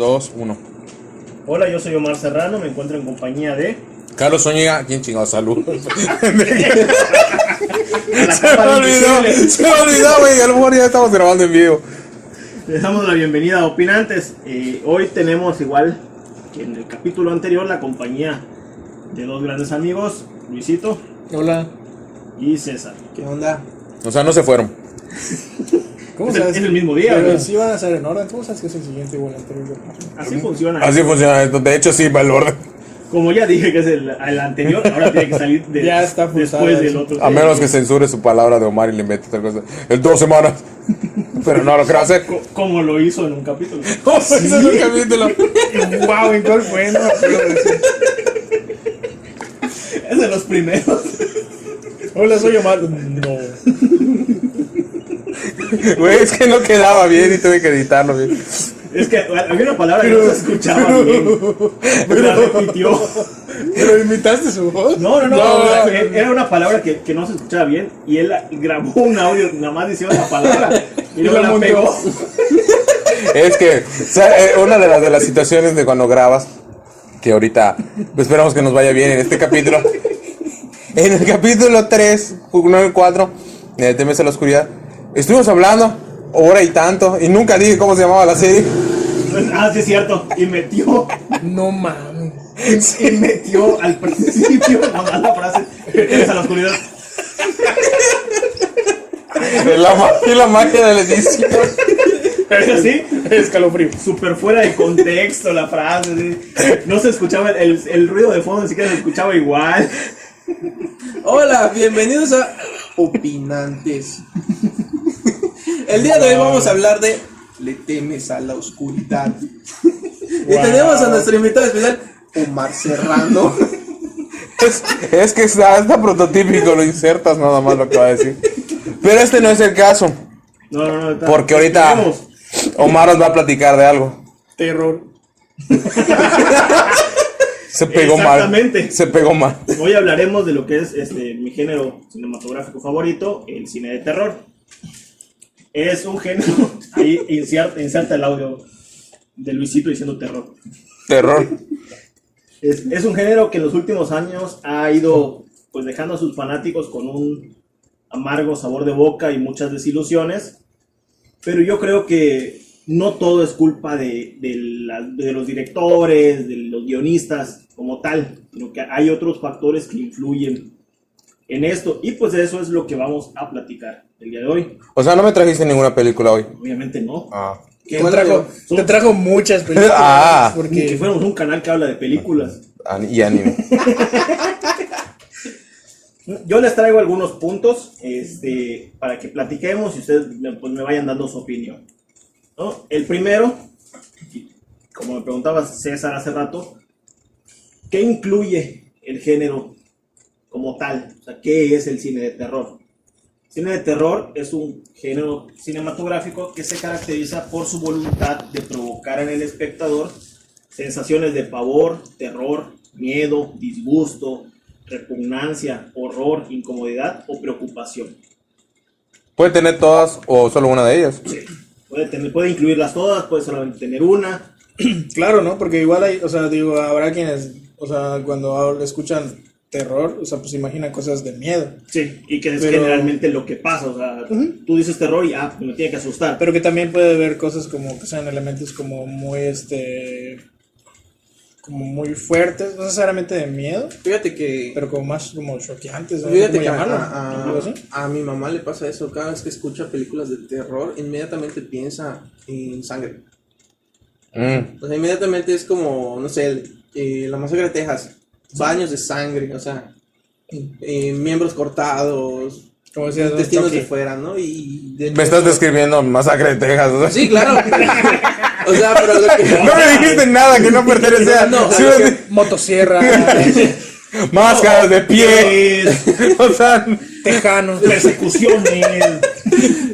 2, 1. Hola, yo soy Omar Serrano, me encuentro en compañía de... Carlos Zúñiga, ¿quién chingado? Salud. Se me olvidó, se me olvidó, güey. A lo mejor ya estamos grabando en vivo. Les damos la bienvenida a Opinantes. Eh, hoy tenemos igual que en el capítulo anterior la compañía de dos grandes amigos, Luisito Hola, y César. ¿qué onda? O sea, no se fueron. ¿Cómo Es el- sabes? es el mismo día, Pero sí van a ser en orden. ¿Cómo sabes que es el siguiente igual al anterior? Así funciona. Así funciona esto. De hecho, sí, va el orden. Como ya dije que es el, el anterior, ahora tiene que salir de- Ya está después del otro. A menos que censure su palabra de Omar y le invente otra cosa. El dos semanas. Pero no lo creo hacer. Co- Como lo hizo en un capítulo. ¿Cómo hizo el capítulo? wow, ¿en cuál fue? No, Es de los primeros. Hola, soy Omar. No. Güey, es que no quedaba bien y tuve que editarlo bien. Es que había una palabra que no se escuchaba bien. Pero la repitió. ¿Pero imitaste su voz? No, no, no. No, era- era una palabra que, que no se escuchaba bien y él grabó un audio nada más diciendo la palabra y luego la pegó. Es que, o sea, eh, una de las, de las situaciones de cuando grabas, que ahorita pues, esperamos que nos vaya bien en este capítulo. En el capítulo 3, 9, 4, de Temes a la Oscuridad, estuvimos hablando hora y tanto, y nunca dije cómo se llamaba la serie. Ah, sí, es cierto. Y metió, No mames. y metió al principio la frase. Es a la oscuridad. La, la magia de la edición. Pero así, Escalofrío. súper fuera de contexto la frase. sí. No se escuchaba, el, el ruido de fondo ni siquiera se escuchaba igual. Hola, bienvenidos a Opinantes. El día de hoy vamos a hablar de Le temes a la oscuridad. Y tenemos a nuestro invitado especial, Omar Serrano. Es, es que está, está prototípico, lo insertas nada más lo que va a decir. Pero este no es el caso, No, no, no. está- porque ahorita tenemos- Omar nos va a platicar de algo. Terror. Se pegó mal. Exactamente. Se pegó mal. Hoy hablaremos de lo que es este, mi género cinematográfico favorito, el cine de terror. Es un género, ahí inserta, inserta el audio de Luisito diciendo terror. Terror. Es, es un género que en los últimos años ha ido pues dejando a sus fanáticos con un amargo sabor de boca y muchas desilusiones. Pero yo creo que no todo es culpa de, de la- de los directores, de los guionistas como tal, sino que hay otros factores que influyen en esto. Y pues de eso es lo que vamos a platicar el día de hoy. O sea, no me trajiste ninguna película hoy. Obviamente no. Ah. Te ¿Cuál trajo, de- te trajo muchas películas. Ah. Ni que Porque fuéramos un canal que habla de películas. Y anime. Yo les traigo algunos puntos este, para que platiquemos y ustedes me- pues, me vayan dando su opinión. ¿no? El primero, como me preguntaba César hace rato, ¿qué incluye el género como tal? O sea, ¿qué es el cine de terror? Cine de terror es un género cinematográfico que se caracteriza por su voluntad de provocar en el espectador sensaciones de pavor, terror, miedo, disgusto, repugnancia, horror, incomodidad o preocupación. Puede tener todas o solo una de ellas. Puede, tener, puede incluirlas todas, puede solamente tener una. Claro, ¿no? Porque igual hay, o sea, digo, habrá quienes, o sea, cuando escuchan terror, o sea, pues imaginan cosas de miedo. Sí, y que es Pero- generalmente lo que pasa. O sea, tú dices terror y ah, me tiene que asustar. Pero que también puede haber cosas como que sean elementos como muy, este, como muy fuertes, no necesariamente de miedo, Fíjate que. pero como más como choqueantes, ¿no? Fíjate ¿Cómo que a, llamarlo? a- Algo así. a mi mamá le pasa eso. Cada vez que escucha películas de terror, inmediatamente piensa en sangre. Mm. O sea, inmediatamente es como, no sé, el- eh, la masacre de Texas. Baños de sangre, o sea, eh, miembros cortados, Como decías, ¿no? intestinos de fuera, ¿no? Y de Me estás describiendo Masacre de Texas. ¿no? Sí, claro. o sea, pero lo que. No me dijiste nada que no. No, lo me- que- Motosierra, Máscaras de pie. o sea, tejanos, Persecuciones.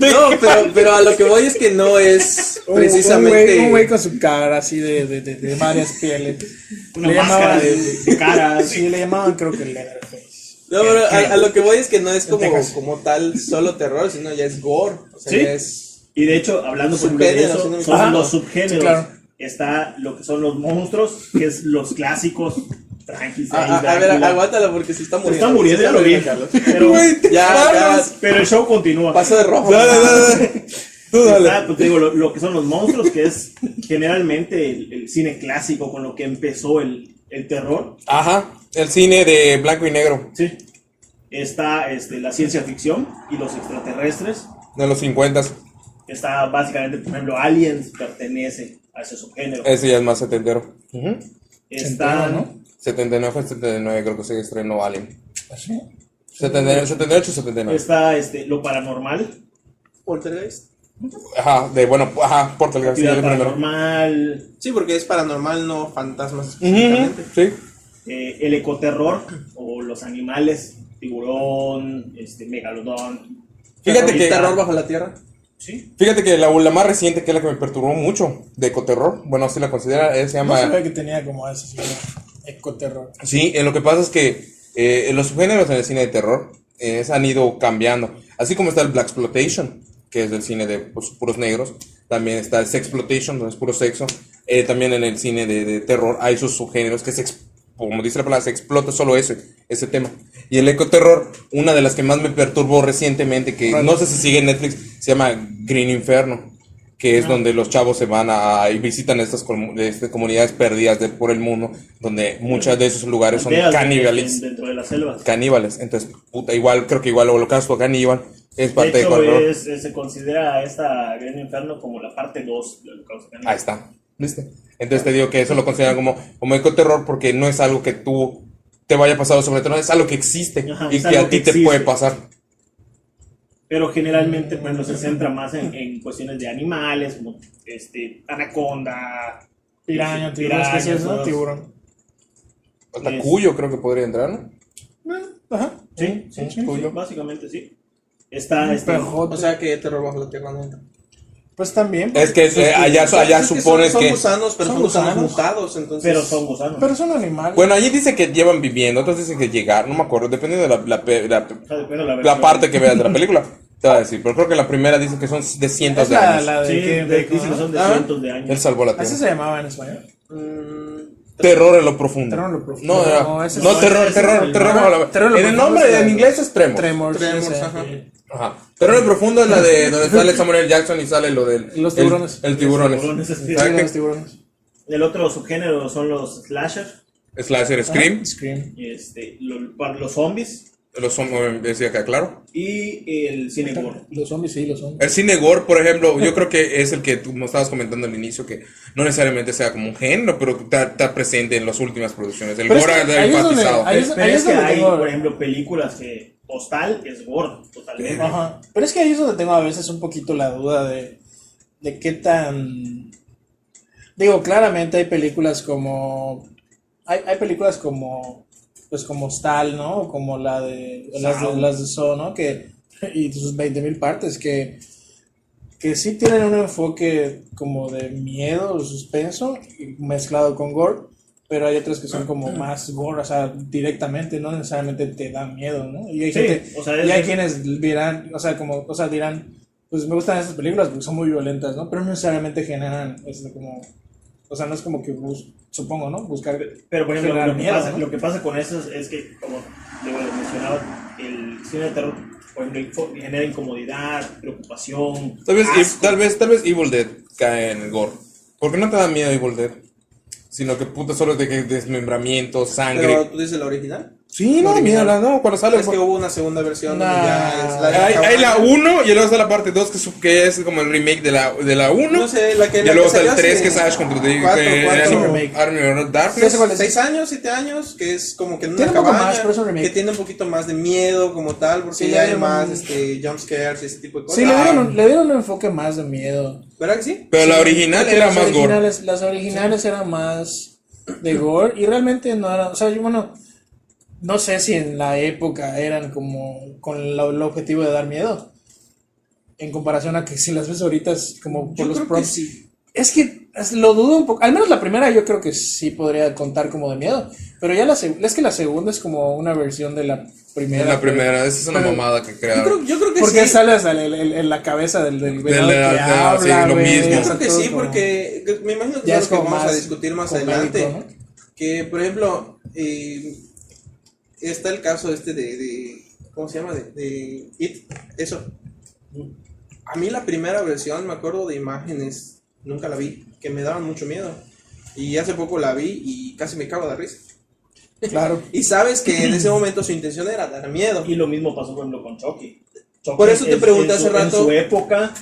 No, pero, pero a lo que voy es que no es precisamente. un güey con su cara así de, de, de, de varias pieles. Una Le máscara llamaban- de, de caras. Sí, le llamaban creo que Leatherface. No, pero a, a lo que voy es que no es como, como tal solo terror, sino ya es gore. O sea, Sí. ya es. Y de hecho, hablando por ejemplo, de eso, ¿no? son los subgéneros. Sí, claro. está lo que son los monstruos, que es los clásicos. Tranquis, A, a- a ver, Drácula. aguántalo porque se está Se muriendo. está muriendo, Se ya lo vi. Carlos. Pero, Ya, ya, pero el show continúa. paso de rojo. Dale, dale, dale. Tú dale. Está, pues, te digo, lo, lo que son los monstruos, que es generalmente el, el cine clásico con lo que empezó el, el terror. Ajá, el cine de blanco y negro Sí. Está este, la ciencia ficción y los extraterrestres. de los 50. Está básicamente, por ejemplo, Aliens pertenece a ese subgénero. Ese ya es más setentero. Ujú. Está, ¿no? 79 fue 79, creo que se estrenó Alien. ¿Así? 79, 78 79. está este, lo paranormal, Poltergeist. Ajá, de bueno, ajá, el primero. paranormal, Sí, porque es paranormal, no fantasmas Ujú, específicamente. Sí. eh, el ecoterror o los animales, tiburón, este, megalodón. Fíjate ¿El que- terror bajo la tierra? Sí. Fíjate que la, la más reciente, que es la que me perturbó mucho, de ecoterror, bueno, así la considera, se No llama... sabía que tenía como ese sí, ecoterror. Sí, eh, lo que pasa es que eh, los subgéneros en el cine de terror eh, han ido cambiando. Así como está el Black Exploitation, que es el cine de pues, puros negros. También está el Sexploitation, donde es puro sexo. Eh, también en el cine de, de terror hay sus subgéneros que se, como dice la palabra, se explota solo ese, ese tema. Y el ecoterror, una de las que más me perturbó recientemente, que no sé si sigue en Netflix, se llama Green Inferno que es donde los chavos se van a y visitan estas comu- este, comunidades perdidas de, por el mundo, donde muchos de esos lugares son caníbales. en- Dentro de las selvas. Caníbales. Entonces, puta, igual, creo que igual Holocausto Caníbal es De parte de, hecho, horror. es- es- se considera esta Gran Inferno como la parte 2 del Holocausto Caníbal. Ahí está. ¿Viste? Entonces te digo que eso lo consideran como, como ecoterror porque no es algo que tú te vaya a pasar sobre todo, es algo que existe Ajá, y que a ti te puede pasar. Pero generalmente, por ejemplo, se centra más en, en cuestiones de animales, como este, anaconda, Piraña, tiburón, es que sí Tiburón. Hasta Es- Cuyo creo que podría entrar, ¿no? Eh, Ajá. Sí, sí, sí, Cuyo. básicamente sí. Está este. O sea que terror bajo la tierra no entra. Pues también. Es que eh, allá, O sea, allá es que supones son, que... son gusanos, pero son son, gusanos, gusanos. mutados, entonces. pero son gusanos. Pero son animales. Bueno, allí dice que llevan viviendo, otros dicen que llegar, no me acuerdo, depende de la, la, la- la la parte que veas de la película. Te va a decir, pero creo que la primera dice que son de cientos es de años. la de Sí, que- de- dicen que son de Ah, cientos de años. Él salvó la Así tierra. se llamaba en español. Mm, Terror en lo profundo. Terror en lo profundo. No, era- No, ese no, es- terror, terror, terror, Terror en el nombre en inglés es Tremors. Tremors. Tremors, ajá. Ajá. Terror profundo es la de donde sale Samuel L. Jackson y sale lo del. Los el- tiburones. El, tiburones. Tiburones, es- Sí, Exacto. los tiburones. El otro subgénero son los slasher, Slasher Scream. Scream. y este, lo- para los zombies Los son, decía acá, claro. y el cine gore. Los zombies sí, los zombies. El cine gore, por ejemplo, yo creo que es el que tú nos estabas comentando al inicio, que no necesariamente sea como un género, pero está, está presente en las últimas producciones. El Pero es gore que ha ahí es donde- enfatizado. ahí es- Pero es que hay, tengo- por ejemplo, películas que Postal es gore, totalmente. Ajá. Pero es que ahí es donde tengo a veces un poquito la duda de, de qué tan... Digo, claramente hay películas como... Hay, hay películas como... Pues como Stal, ¿no? O Como la de... Las de, las de Saw, ¿no? Que, y sus 20.000 partes que... Que sí tienen un enfoque como de miedo o suspenso mezclado con gore. Pero hay otras que son como más gore, o sea, directamente, no necesariamente te dan miedo, ¿no? Y hay Sí, gente, o sea, y hay es- quienes dirán, o sea, como, o sea, dirán, pues me gustan esas películas porque son muy violentas, ¿no? Pero no necesariamente generan, este, como, o sea, no es como que, bus- supongo, ¿no? Buscar, Pero, por ejemplo, lo que, miedo, pasa, ¿no? lo que pasa con eso es, es que, como les mencionaba, el cine de terror, por ejemplo, genera incomodidad, preocupación. Tal vez, asco. tal, vez, tal vez Evil Dead cae en el gore. Porque no te da miedo Evil Dead. Sino que puta solo es de que desmembramiento, sangre. Pero tú dices la original. Sí, no, original. mira, no, cuando sale. Es que hubo una segunda versión Nah. ya es la Hay, hay la cabaña. 1 y luego está la parte 2 que, es- que es como el remake de la, de la 1. No sé, la que y la luego está el salió 3 hace que es Ash contra remake. Army of Sí, Darkness. es. Seis años, siete años, que es como que en una Tiene un poco cabaña, más, pero es un remake. que tiene un poquito más de miedo como tal, porque Sí, le ya hay dieron más un- este, jump scares y ese tipo de cosas. Sí, le Ah, dieron, un- le dieron un enfoque más de miedo. ¿Verdad que sí? Pero la Sí, original porque era más gore. Las originales eran más de gore y realmente no eran, o sea, yo bueno, no sé si en la época eran como con la- el objetivo de dar miedo. En comparación a que si las ves ahorita es como por Yo los props. sí. Es que es- lo dudo un poco. Al menos la primera yo creo que sí podría contar como de miedo. Pero ya la es que la segunda es como una versión de la primera. Es la primera, esa es una mamada que Yo crearon. creo, yo creo que Porque sí. sale hasta en la cabeza del, del venado Del- que de- de- habla, sí, lo güey, mismo. Yo creo que sí, porque que- me imagino que Ya es lo que vamos a discutir más adelante. ¿no? Que, por ejemplo, eh, está el caso este de, de- ¿cómo se llama? De, de It, eso. A mí la primera versión, me acuerdo de imágenes, nunca la vi, que me daban mucho miedo. Y hace poco la vi y casi me cago de risa. Claro. Y sabes que en ese momento su intención era dar miedo. Y lo mismo pasó, por ejemplo, con Chucky. Chucky Por eso te pregunté en su- hace rato- En su época,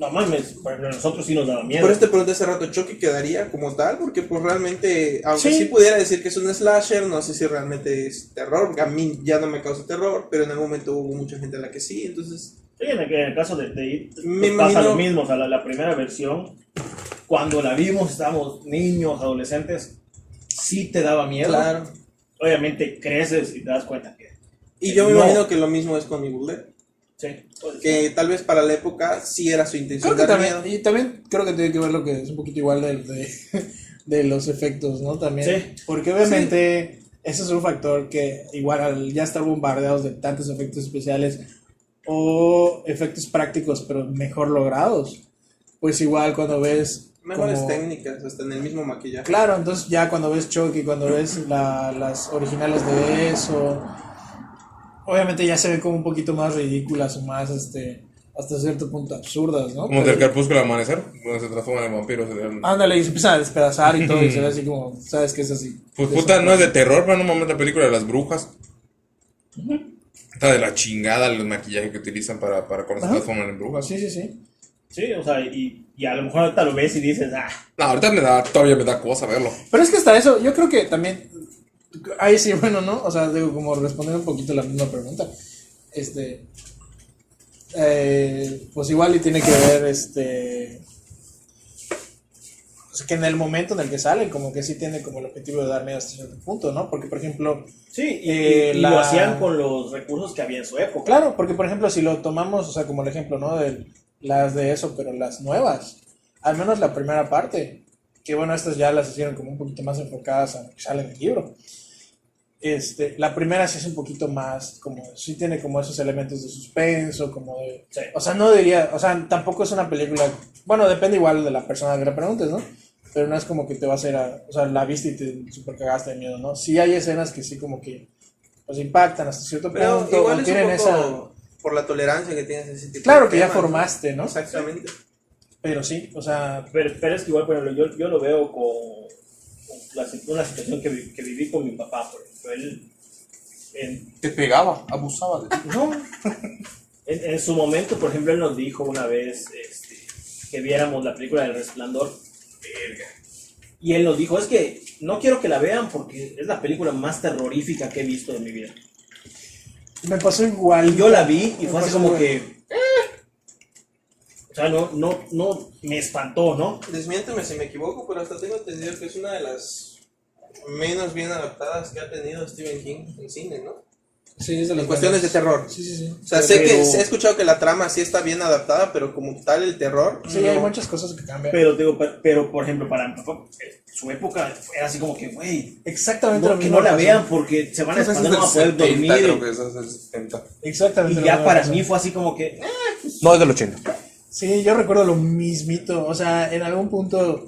no mames, a nosotros sí nos daba miedo. Por eso te pregunté hace rato, ¿Chucky quedaría como tal? Porque pues realmente, aunque Sí. sí. pudiera decir que es un slasher, no sé si realmente es terror, porque a mí ya no me causa terror, pero en algún momento hubo mucha gente a la que sí, entonces... Sí, en el, en el caso de, de It, Me pues, pasa imagino- lo mismo. O sea, la, la primera versión, cuando la vimos, estábamos niños, adolescentes, sí te daba miedo. Claro. Obviamente creces y te das cuenta que. Y yo me No. imagino que lo mismo es con Evil Dead, Sí, que tal vez para la época sí era su intención Creo que también, miedo. y también creo que tiene que ver lo que es un poquito igual de, de, de los efectos, ¿no? También. Sí. Porque obviamente ese es un factor que igual al ya estar bombardeados de tantos efectos especiales o efectos prácticos pero mejor logrados, pues igual cuando ves... Mejores como- técnicas, hasta en el mismo maquillaje. Claro, entonces ya cuando ves Chucky, cuando ves la- las originales de eso, obviamente ya se ven como un poquito más ridículas o más, este, hasta cierto punto absurdas, ¿no? Como del crepúsculo al amanecer, donde se transforman en vampiros. Ándale, y se empiezan a despedazar y todo, y se ve así como, ¿sabes qué es así? Pues puta, no es de terror, pero en un momento la película de las brujas. Está de la chingada el maquillaje que utilizan para, para cuando se transforman en brujas. Sí, sí, sí. Sí, o sea, y, y a lo mejor ahorita lo ves y dices, ah, No, ahorita me da, todavía me da cosa verlo. Pero es que hasta eso, yo creo que también, ahí sí, bueno, ¿no? O sea, digo, como responder un poquito la misma pregunta, este, eh, pues igual y tiene que ver, este, pues que en el momento en el que sale, como que sí tiene como el objetivo de dar miedo hasta cierto punto, ¿no? Porque, por ejemplo, sí, y, Eh, y- y la- lo hacían con los recursos que había en su época. Claro, porque por ejemplo, si lo tomamos, o sea, como el ejemplo, ¿no? De las de eso, pero las nuevas, al menos la primera parte, que bueno, estas ya las hicieron como un poquito más enfocadas a lo que sale en el libro. Este, la primera sí es un poquito más, como, sí tiene como esos elementos de suspenso, como de, Sí. o sea, no diría, o sea, tampoco es una película, bueno, depende igual de la persona que le preguntes, ¿no? Pero no es como que te va a hacer, a- o sea, la viste y te super cagaste de miedo, ¿no? Sí hay escenas que sí como que, pues impactan hasta cierto Pero punto, igual o es tienen un esa... poco por la tolerancia que tienes a ese tipo Claro de que ya formaste, ¿no? Exactamente. Pero sí, o sea, Pero, pero es que igual, por ejemplo, yo, yo lo veo con la una situación que, vi- que viví con mi papá, por ejemplo. Él, en, Te pegaba, abusaba de ti. no, en, en su momento, por ejemplo, él nos dijo una vez este, que viéramos la película del Resplandor. Y él nos dijo, es que no quiero que la vean porque es la película más terrorífica que he visto en mi vida. me pasó igual. Y yo la vi y Me fue así como igual. que... sea, no, no, no, me espantó, ¿no? Desmiénteme si me equivoco, pero hasta tengo entendido que es una de las menos bien adaptadas que ha tenido Stephen King en cine, ¿no? Sí, es de las En cuestiones de terror. Sí, sí, sí. O sea, sé que Pero- he escuchado que la trama sí está bien adaptada, pero como tal el terror. Sí, no. hay muchas cosas que cambian. Pero, digo, pero, pero, por ejemplo, para eh, su época era así como que, güey, Exactamente no, lo que mismo no la vean porque se van a espantar, no van a poder 70, dormir. creo que esa es del 70. Exactamente. Y ya para pasó. mí fue así como que, eh, No, es del 80. Sí, yo recuerdo lo mismito. O sea, en algún punto,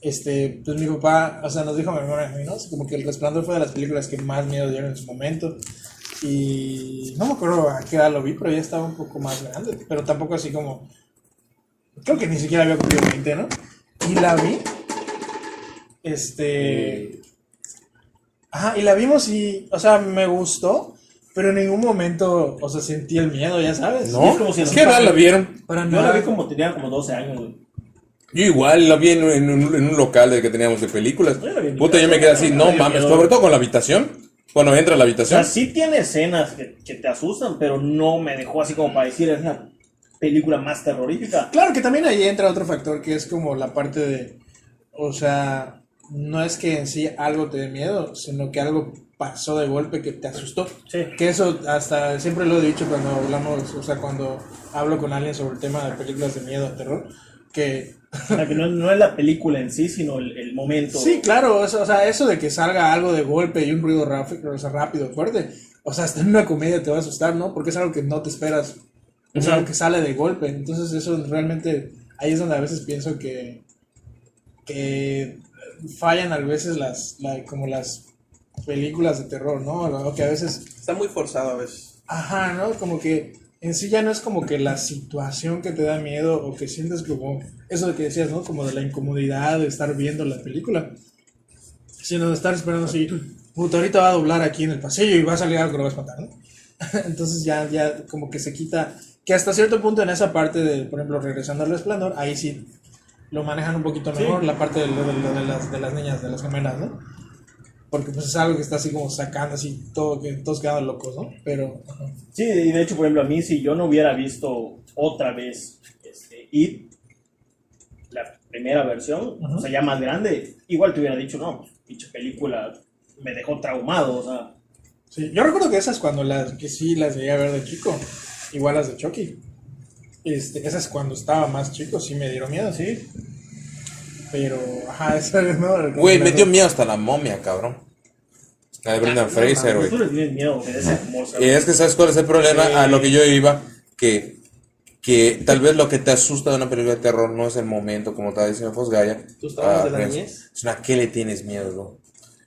este, pues mi papá, o sea, nos dijo mi hermano y a mí, ¿no? Como que El Resplandor fue de las películas que más miedo dieron en su momento. Y no me acuerdo a qué edad lo vi, pero ya estaba un poco más grande. Pero tampoco así como. Creo que ni siquiera había cumplido 20, ¿no? Y la vi. Este. Ajá, y la vimos y, o sea, me gustó, pero en ningún momento, o sea, sentí el miedo, ya sabes. No. Es como si ¿Qué edad la vieron? Para yo nada. la vi como tenía como 12 años, güey. Yo igual la vi en, en un, en un local de que teníamos de películas. Yo Puta, yo me quedé así, no mames, miedo. sobre todo con la habitación. Cuando entra a la O habitación. sea, sí tiene escenas que, que te asustan, pero no me dejó así como para decir, es la película más terrorífica. Claro que también ahí entra otro factor que es como la parte de, o sea, no es que en sí algo te dé miedo, sino que algo pasó de golpe que te asustó. Sí. Que eso hasta siempre lo he dicho cuando hablamos, o sea, cuando hablo con alguien sobre el tema de películas de miedo o terror, que O sea, que no, no es la película en sí, sino el, el momento. Sí, claro, eso, o sea, eso de que salga algo de golpe y un ruido rápido, o sea, rápido, fuerte, o sea, hasta en una comedia te va a asustar, ¿no? Porque es algo que no te esperas, es algo que sale de golpe, entonces eso realmente, ahí es donde a veces pienso que, que fallan a veces las, la- como las películas de terror, ¿no? O que a veces Está muy forzado a veces. Ajá, ¿no? Como que en sí ya no es como que la situación que te da miedo o que sientes como eso de que decías, ¿no? Como de la incomodidad de estar viendo la película, sino de estar esperando así, puta, ahorita va a doblar aquí en el pasillo y va a salir algo que lo va a espantar, ¿no? Entonces ya, ya como que se quita, que hasta cierto punto en esa parte de, por ejemplo, regresando al resplandor, ahí sí lo manejan un poquito mejor, la parte de, lo- de lo de las, de las niñas, de las gemelas, ¿no? Porque pues es algo que está así como sacando así todo, que todos quedan locos, ¿no? Pero... ajá. Sí, y de hecho, por ejemplo, a mí, si yo no hubiera visto otra vez este, It, la primera versión, o sea, ya más grande, igual te hubiera dicho, no, pues, pinche película me dejó traumado, o sea. Sí, yo recuerdo que esas cuando las que sí las llegué a ver de chico, igual las de Chucky. Este, esas cuando estaba más chico sí me dieron miedo, sí. Pero, ajá, esa no. Güey, me dio miedo hasta la momia, cabrón. La de Brendan Fraser, güey. Tú le tienes miedo. Y es que sabes cuál es el problema a lo que yo iba, que, que tal vez lo que te asusta de una película de terror no es el momento, como estaba diciendo Fosgaya. ¿Tus traumas de la es- niñez? Una, ¿qué le tienes miedo, no?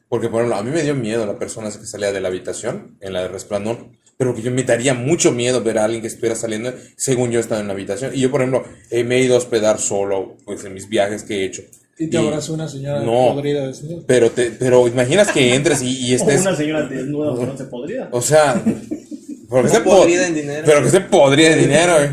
Porque, por ejemplo, a mí me dio miedo la persona que salía de la habitación, en la de Resplandor, pero que yo me daría mucho miedo ver a alguien que estuviera saliendo según yo estaba en la habitación. Y yo, por ejemplo, eh, me he ido a hospedar solo, pues, en mis viajes que he hecho. Y te Y- abrazó una señora No. podrida de señor. Pero, te, pero imaginas que entres y, y O estés... una señora desnuda no se podría. O sea, pero que No se podrida po- en dinero. Pero que se podría en dinero, güey.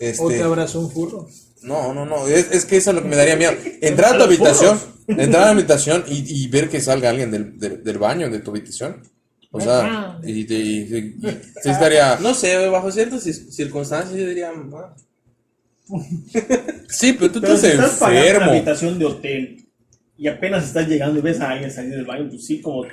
Este, O te abrazó un furro. no, no, no. Es, es que eso es lo que me daría miedo. Entrar a tu habitación, entrar a la habitación y, y ver que salga alguien del, del, del baño de tu habitación. O sea, y, te- y- y- y- sí estaría. No sé, bajo ciertas cir- circunstancias yo diría, "Ah, Sí, pero tú Pero si estás estás pagando una habitación de hotel y apenas estás llegando y ves a alguien salir del baño, pues sí, como.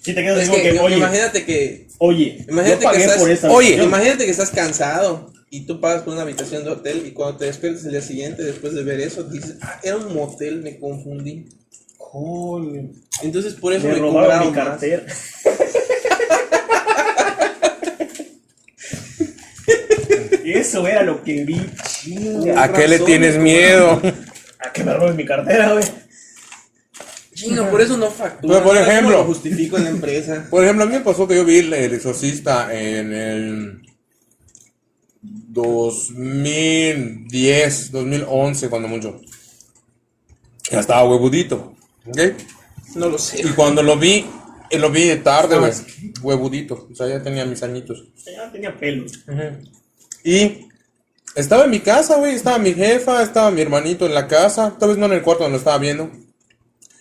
Sí, te quedas Es que, que, oye, imagínate que oye, Imagínate que estás, por esta oye, habitación. imagínate que estás cansado y tú pagas por una habitación de hotel y cuando te despiertas el día siguiente después de ver eso dices, ah, era un motel, me confundí. Joder. Entonces por eso Me me, robaron mi cartera. Eso era lo que vi. Chinga. ¿A qué le tienes miedo? A que me roben mi cartera, güey. Chinga, por eso no factura. Pero, por ¿no? ¿Cómo ejemplo- lo justifico en la empresa. Por ejemplo, a mí me pasó que yo vi El el Exorcista en el 2010, 2011, cuando mucho. Ya estaba huevudito. ¿ok? No lo sé. Y cuando lo vi, eh, lo vi de tarde, güey. Huevudito. O sea, ya tenía mis añitos. Ya tenía pelos. Y estaba en mi casa, güey. Estaba mi jefa, estaba mi hermanito en la casa. Tal vez no en el cuarto donde lo estaba viendo.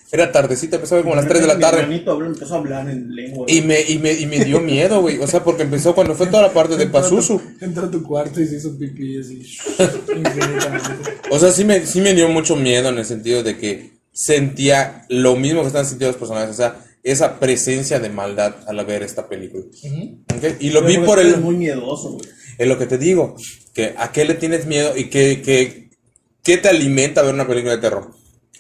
Era tardecita, empezaba como a las 3 de la Mi tarde. hermanito habló- empezó a hablar en lengua. Y me, y me, y me dio miedo, güey. O sea, porque empezó cuando fue toda la parte de Pazuzu. Entró a tu cuarto y se hizo pipí así. O sea, sí me, sí me dio mucho miedo en el sentido de que sentía lo mismo que están sintiendo los personajes. O sea, esa presencia de maldad al ver esta película. ¿Ok? Y lo vi por es el... muy miedoso, güey. Es lo que te digo. Que a qué le tienes miedo y qué, qué, qué te alimenta ver una película de terror.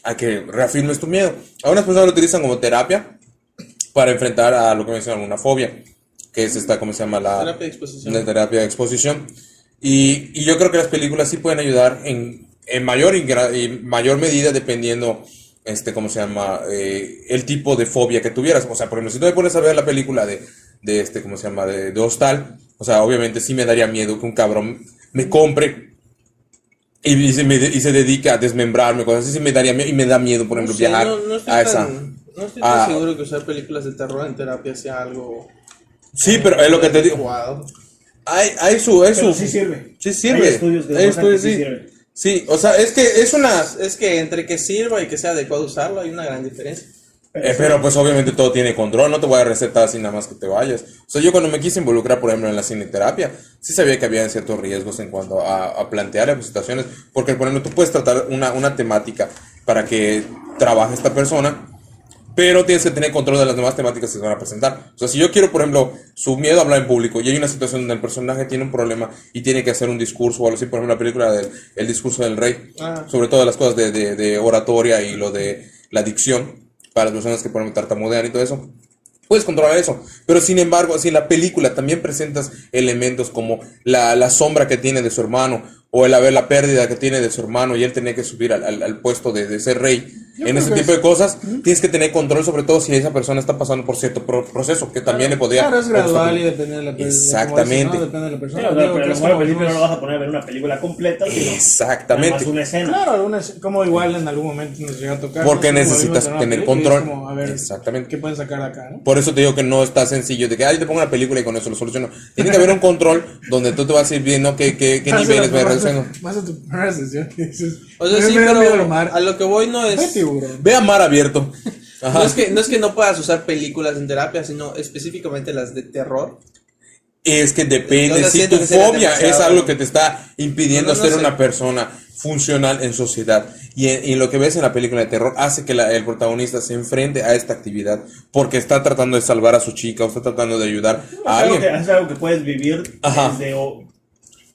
A que reafirmes tu miedo. Algunas personas lo utilizan como terapia para enfrentar a lo que mencionan una fobia. Que es esta, ¿cómo se llama? La Terapia de exposición. de terapia de exposición. Y, y yo creo que las películas sí pueden ayudar en, en mayor, y mayor medida dependiendo, este, ¿cómo se llama? Eh, el tipo de fobia que tuvieras. O sea, por ejemplo, si tú me pones a ver la película de, de este, ¿cómo se llama? De, de Hostal, o sea, obviamente sí me daría miedo que un cabrón me compre y, y se, me de- y se dedica a desmembrarme, cosas así, sí me daría miedo, y me da miedo, por No ejemplo, sé, viajar no, no estoy a tan, esa. no estoy tan seguro que usar películas de terror en terapia sea algo Sí, pero es lo que te digo. Hay, hay su, hay Pero su- sí sirve. Sí sirve. Hay estudios que Hay estudios, que sí sí. sirve. Sí, o sea, es que es una... Es que entre que sirva y que sea adecuado usarlo hay una gran diferencia. Eh, pero pues obviamente todo tiene control, no te voy a recetar así nada más que te vayas. O sea, yo cuando me quise involucrar, por ejemplo, en la cineterapia, sí sabía que había ciertos riesgos en cuanto a, a plantear las situaciones, porque por ejemplo tú puedes tratar una, una temática para que trabaje esta persona, pero tienes que tener control de las demás temáticas que se van a presentar. O sea, si yo quiero, por ejemplo, su miedo a hablar en público y hay una situación donde el personaje tiene un problema y tiene que hacer un discurso o algo así, por ejemplo, la película del El discurso del rey, Ah. sobre todo las cosas de, de- de oratoria y lo de la dicción para las personas que pueden tartamudear y todo eso. Puedes controlar eso, pero sin embargo, si en la película también presentas elementos como la, la sombra que tiene de su hermano, o el haber la pérdida que tiene de su hermano y él tener que subir al, al- al puesto de, de ser rey, Yo en ese tipo es- de cosas, tienes que tener control, sobre todo si esa persona está pasando por cierto pro- proceso, que también le podría... Claro, es gradual y depende de la persona. Exactamente. Depende de la persona. pero a que lo es mejor al como principio no unos- lo vas a poner a ver una película completa, Exactamente. una escena. Claro, algunas, como igual en algún momento nos llega a tocar. Porque ¿no? Como necesitas una tener película control. como, a ver, Exactamente. ¿qué pueden sacar de acá, no? Por eso te digo que no está sencillo de que, ay, te pongo una película y con eso lo soluciono. Tiene que haber un control donde tú te vas a ir viendo qué, qué, qué niveles me a-. Vas a tu primera sesión y dices, O sea, "Me- sí, pero mar". a lo que voy no es... Ve a mar abierto. Ajá. No es, que, no es que no puedas usar películas en terapia, sino específicamente las de terror. Es que depende, si tu que fobia es algo que te está impidiendo No, no, no ser sé. una persona funcional en sociedad y, en- y lo que ves en la película de terror hace que la- el protagonista se enfrente a esta actividad porque está tratando de salvar a su chica o está tratando de ayudar a alguien. que, es algo que puedes vivir Ajá. desde o-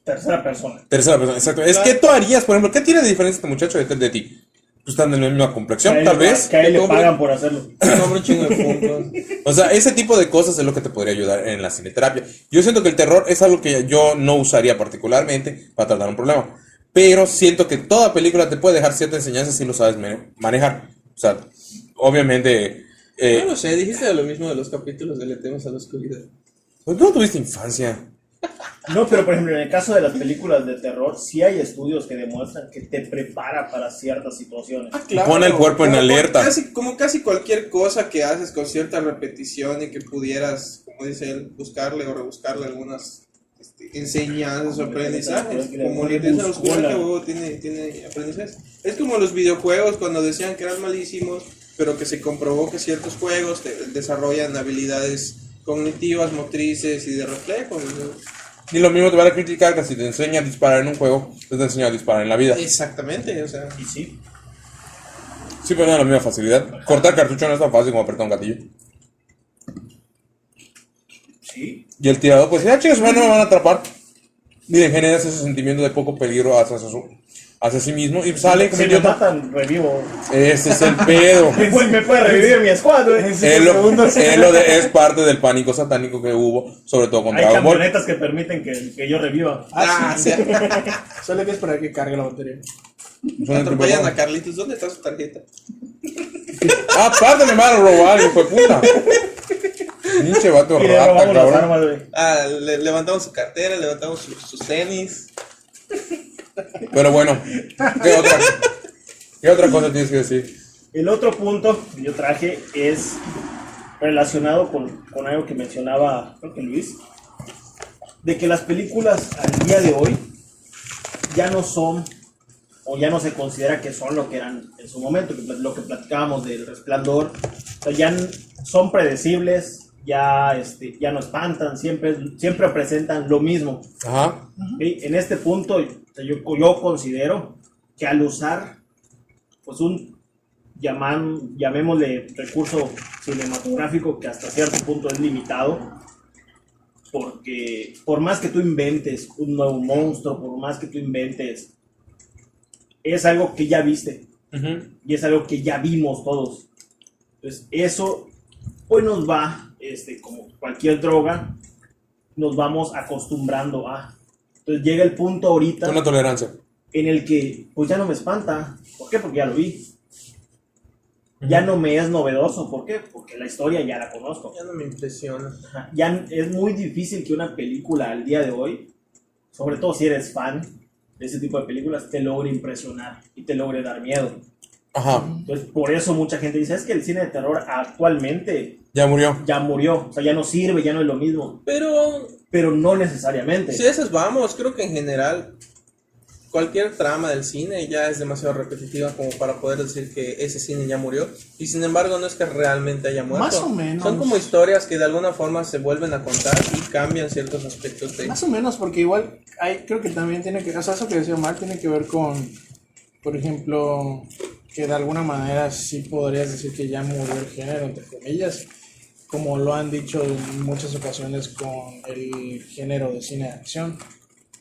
tercera persona. Tercera persona, exacto. Es que tú harías, por ejemplo, ¿qué tiene de diferencia este muchacho de, de ti? Pues están de la misma complexión, él tal vez. Que a él le pagan por hacerlo. Chingo de puntos. O sea, ese tipo de cosas es lo que te podría ayudar en la cineterapia. Yo siento que el terror es algo que yo no usaría particularmente para tratar un problema. Pero siento que toda película te puede dejar cierta enseñanza si lo sabes manejar. O sea, obviamente... eh, no lo sé, dijiste lo mismo de los capítulos de Le temes a la oscuridad. pues no tuviste infancia. No, pero por ejemplo, en el caso de las películas de terror, sí hay estudios que demuestran que te prepara para ciertas situaciones. Pone el cuerpo en Como- alerta. Casi, como casi cualquier cosa que haces con cierta repetición y que pudieras, como dice él, buscarle o rebuscarle algunas este, enseñanzas o aprendizajes. Como la inteligencia oscura que tiene, tiene aprendizajes. Es como los videojuegos cuando decían que eran malísimos, pero que se comprobó que ciertos juegos te- desarrollan habilidades cognitivas, motrices y de reflejos. Y lo mismo te van a criticar que si te enseña a disparar en un juego, pues te enseña a disparar en la vida. Exactamente, o sea. Y sí. Sí, pero no es la misma facilidad. Cortar cartucho no es tan fácil como apretar un gatillo. Sí. Y el tirador, pues, ya chicos, no me van a atrapar. Miren, generas ese sentimiento de poco peligro hacia, su, hacia sí mismo y sale como Si me matan, revivo. Ese es el pedo. Me puede, me puede revivir mi squad, güey. es, lo, es lo de- es parte del pánico satánico que hubo, sobre todo con Hay Dragon Ball. camionetas que permiten que, que yo reviva. Ah, sí. Solo hay que esperar que cargue la batería. Atropellan a Carlitos. ¿Dónde está su tarjeta? Ah, aparte me van a robar, hijo de puta. Pinche vato rata, cabrón. armas. Ah, le- levantamos su cartera, levantamos sus, sus tenis. Pero bueno, ¿qué otra, ¿qué otra cosa tienes que decir? El otro punto que yo traje es relacionado con, con algo que mencionaba, creo que Luis, de que las películas al día de hoy ya no son o ya no se considera que son lo que eran en su momento, lo que platicábamos del resplandor, o sea, ya son predecibles, ya, este, ya no espantan, siempre, siempre presentan lo mismo. Ajá. ¿ok? En este punto, yo, yo considero que al usar pues un llaman, llamémosle recurso cinematográfico que hasta cierto punto es limitado, porque por más que tú inventes un nuevo monstruo, por más que tú inventes, es algo que ya viste Ujú. y es algo que ya vimos todos. Entonces, eso hoy nos va, este, como cualquier droga, nos vamos acostumbrando a. Entonces llega el punto ahorita Una tolerancia. en el que pues ya no me espanta. ¿Por qué? Porque ya lo vi. Ya no me es novedoso. ¿Por qué? Porque la historia ya la conozco. Ya no me impresiona. Ajá. Ya es muy difícil que una película al día de hoy, sobre todo si eres fan de ese tipo de películas, te logre impresionar y te logre dar miedo. Ajá. Entonces, por eso mucha gente dice, es que el cine de terror actualmente Ya murió. ya murió, o sea, ya no sirve, ya no es lo mismo, Pero pero no necesariamente. si esas vamos, creo que en general cualquier trama del cine ya es demasiado repetitiva como para poder decir que ese cine ya murió. Y sin embargo no es que realmente haya muerto. Más o menos. Son como historias que de alguna forma se vuelven a contar y cambian ciertos aspectos de... Más o menos, porque igual hay, creo que también tiene que, o sea, eso que decía Omar tiene que ver con, por ejemplo, que de alguna manera sí podrías decir que ya murió el género, entre comillas, como lo han dicho en muchas ocasiones con el género de cine de acción.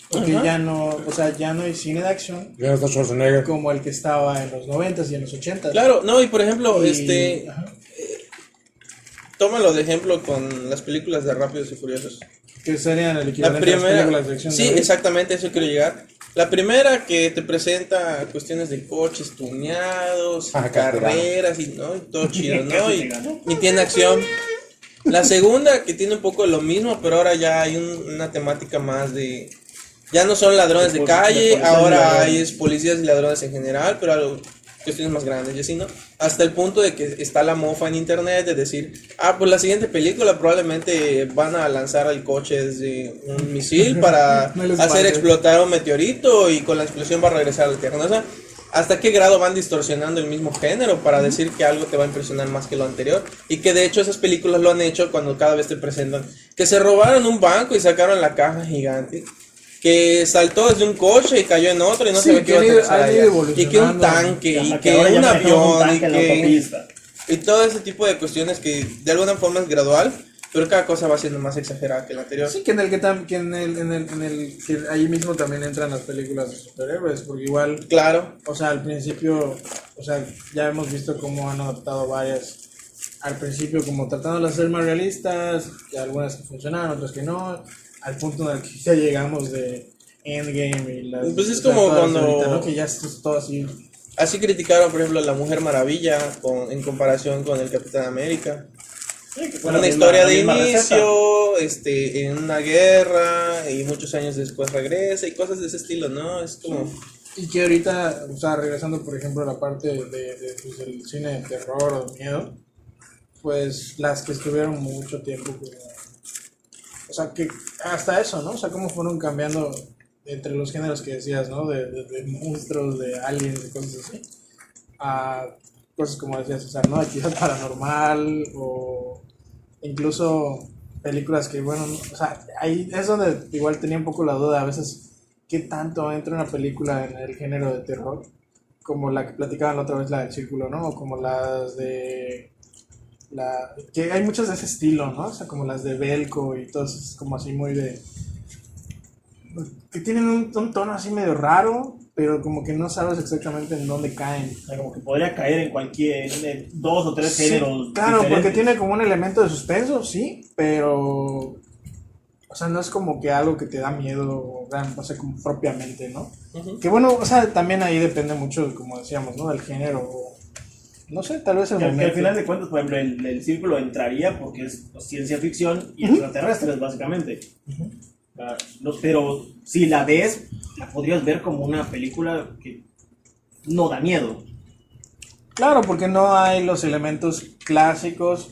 Porque ya no, o sea, ya no hay cine de acción Ya está Schwarzenegger. como el que estaba en los 90s y en los 80s. Claro, no, y por ejemplo, Y- este, ajá. tómalo de ejemplo con las películas de Rápidos y Furiosos. que serían el La equivalente a las primera, películas de acción. sí, de exactamente, a eso quiero llegar. La primera que te presenta cuestiones de coches tuneados, Ah, carreras y, ¿no? y todo chido, ¿no? Y, y tiene acción. La segunda que tiene un poco lo mismo, pero ahora ya hay un- una temática más de... Ya no son ladrones de calle, ahora hay policías y ladrones en general, pero algo- cuestiones más grandes y así, ¿no? Hasta el punto de que está la mofa en internet de decir, ah, pues la siguiente película probablemente van a lanzar al coche desde un misil para hacer explotar un meteorito y con la explosión va a regresar a la Tierra. ¿no? O sea, ¿hasta qué grado van distorsionando el mismo género para decir que algo te va a impresionar más que lo anterior? Y que de hecho esas películas lo han hecho cuando cada vez te presentan que se robaron un banco y sacaron la caja gigante. Que saltó desde un coche y cayó en otro y no Sí, se ve que qué iba a. Y que un tanque Hasta y que un avión y que... Y todo ese tipo de cuestiones que de alguna forma es gradual, pero cada cosa va siendo más exagerada que la anterior. Sí, que en el que, tam- que en el, en el, en el que ahí mismo también entran las películas de superhéroes, porque igual, Claro, o sea, al principio, o sea, ya hemos visto cómo han adaptado varias, al principio como tratando de ser más realistas, y algunas que funcionaron, otras que no, al punto en el que ya llegamos de Endgame y las... Pues es como cuando- ahorita, ¿no? Que ya es todo así... así criticaron, por ejemplo, a la Mujer Maravilla con, en comparación con el Capitán América. Sí, que fue Una historia de receta. inicio, este, en una guerra y muchos años después regresa y cosas de ese estilo, ¿no? Es como... Y que ahorita, o sea, regresando por ejemplo a la parte de, de, pues, del cine de terror o de miedo, pues las que estuvieron mucho tiempo. O sea, que hasta eso, ¿no? O sea, cómo fueron cambiando entre los géneros que decías, ¿no? De, de, de monstruos, de aliens, de cosas así. A cosas como decías, o sea, ¿no? Actividad paranormal o incluso películas que, bueno, no- o sea, ahí es donde igual tenía un poco la duda a veces qué tanto entra una película en el género de terror, como la que platicaban la otra vez, la del círculo, ¿no? O como las de... La, que hay muchas de ese estilo, ¿no? O sea, como las de Belco y es como así muy de... Que tienen un tono así medio raro, pero como que no sabes exactamente en dónde caen. O sea, como que podría caer en cualquier en dos o tres Sí, géneros. claro, porque diferentes. tiene como un elemento de suspenso, sí, pero... O sea, no es como que algo que te da miedo, o sea, como propiamente, ¿no? Que bueno, o sea, también ahí depende mucho, como decíamos, ¿no? Del género. No sé, tal vez el Que, al- que al momento. final de cuentas, por ejemplo, el, el círculo entraría porque es pues, ciencia ficción y extraterrestres, básicamente. Ah, no, pero si la ves, la podrías ver como una película que no da miedo. Claro, porque no hay los elementos clásicos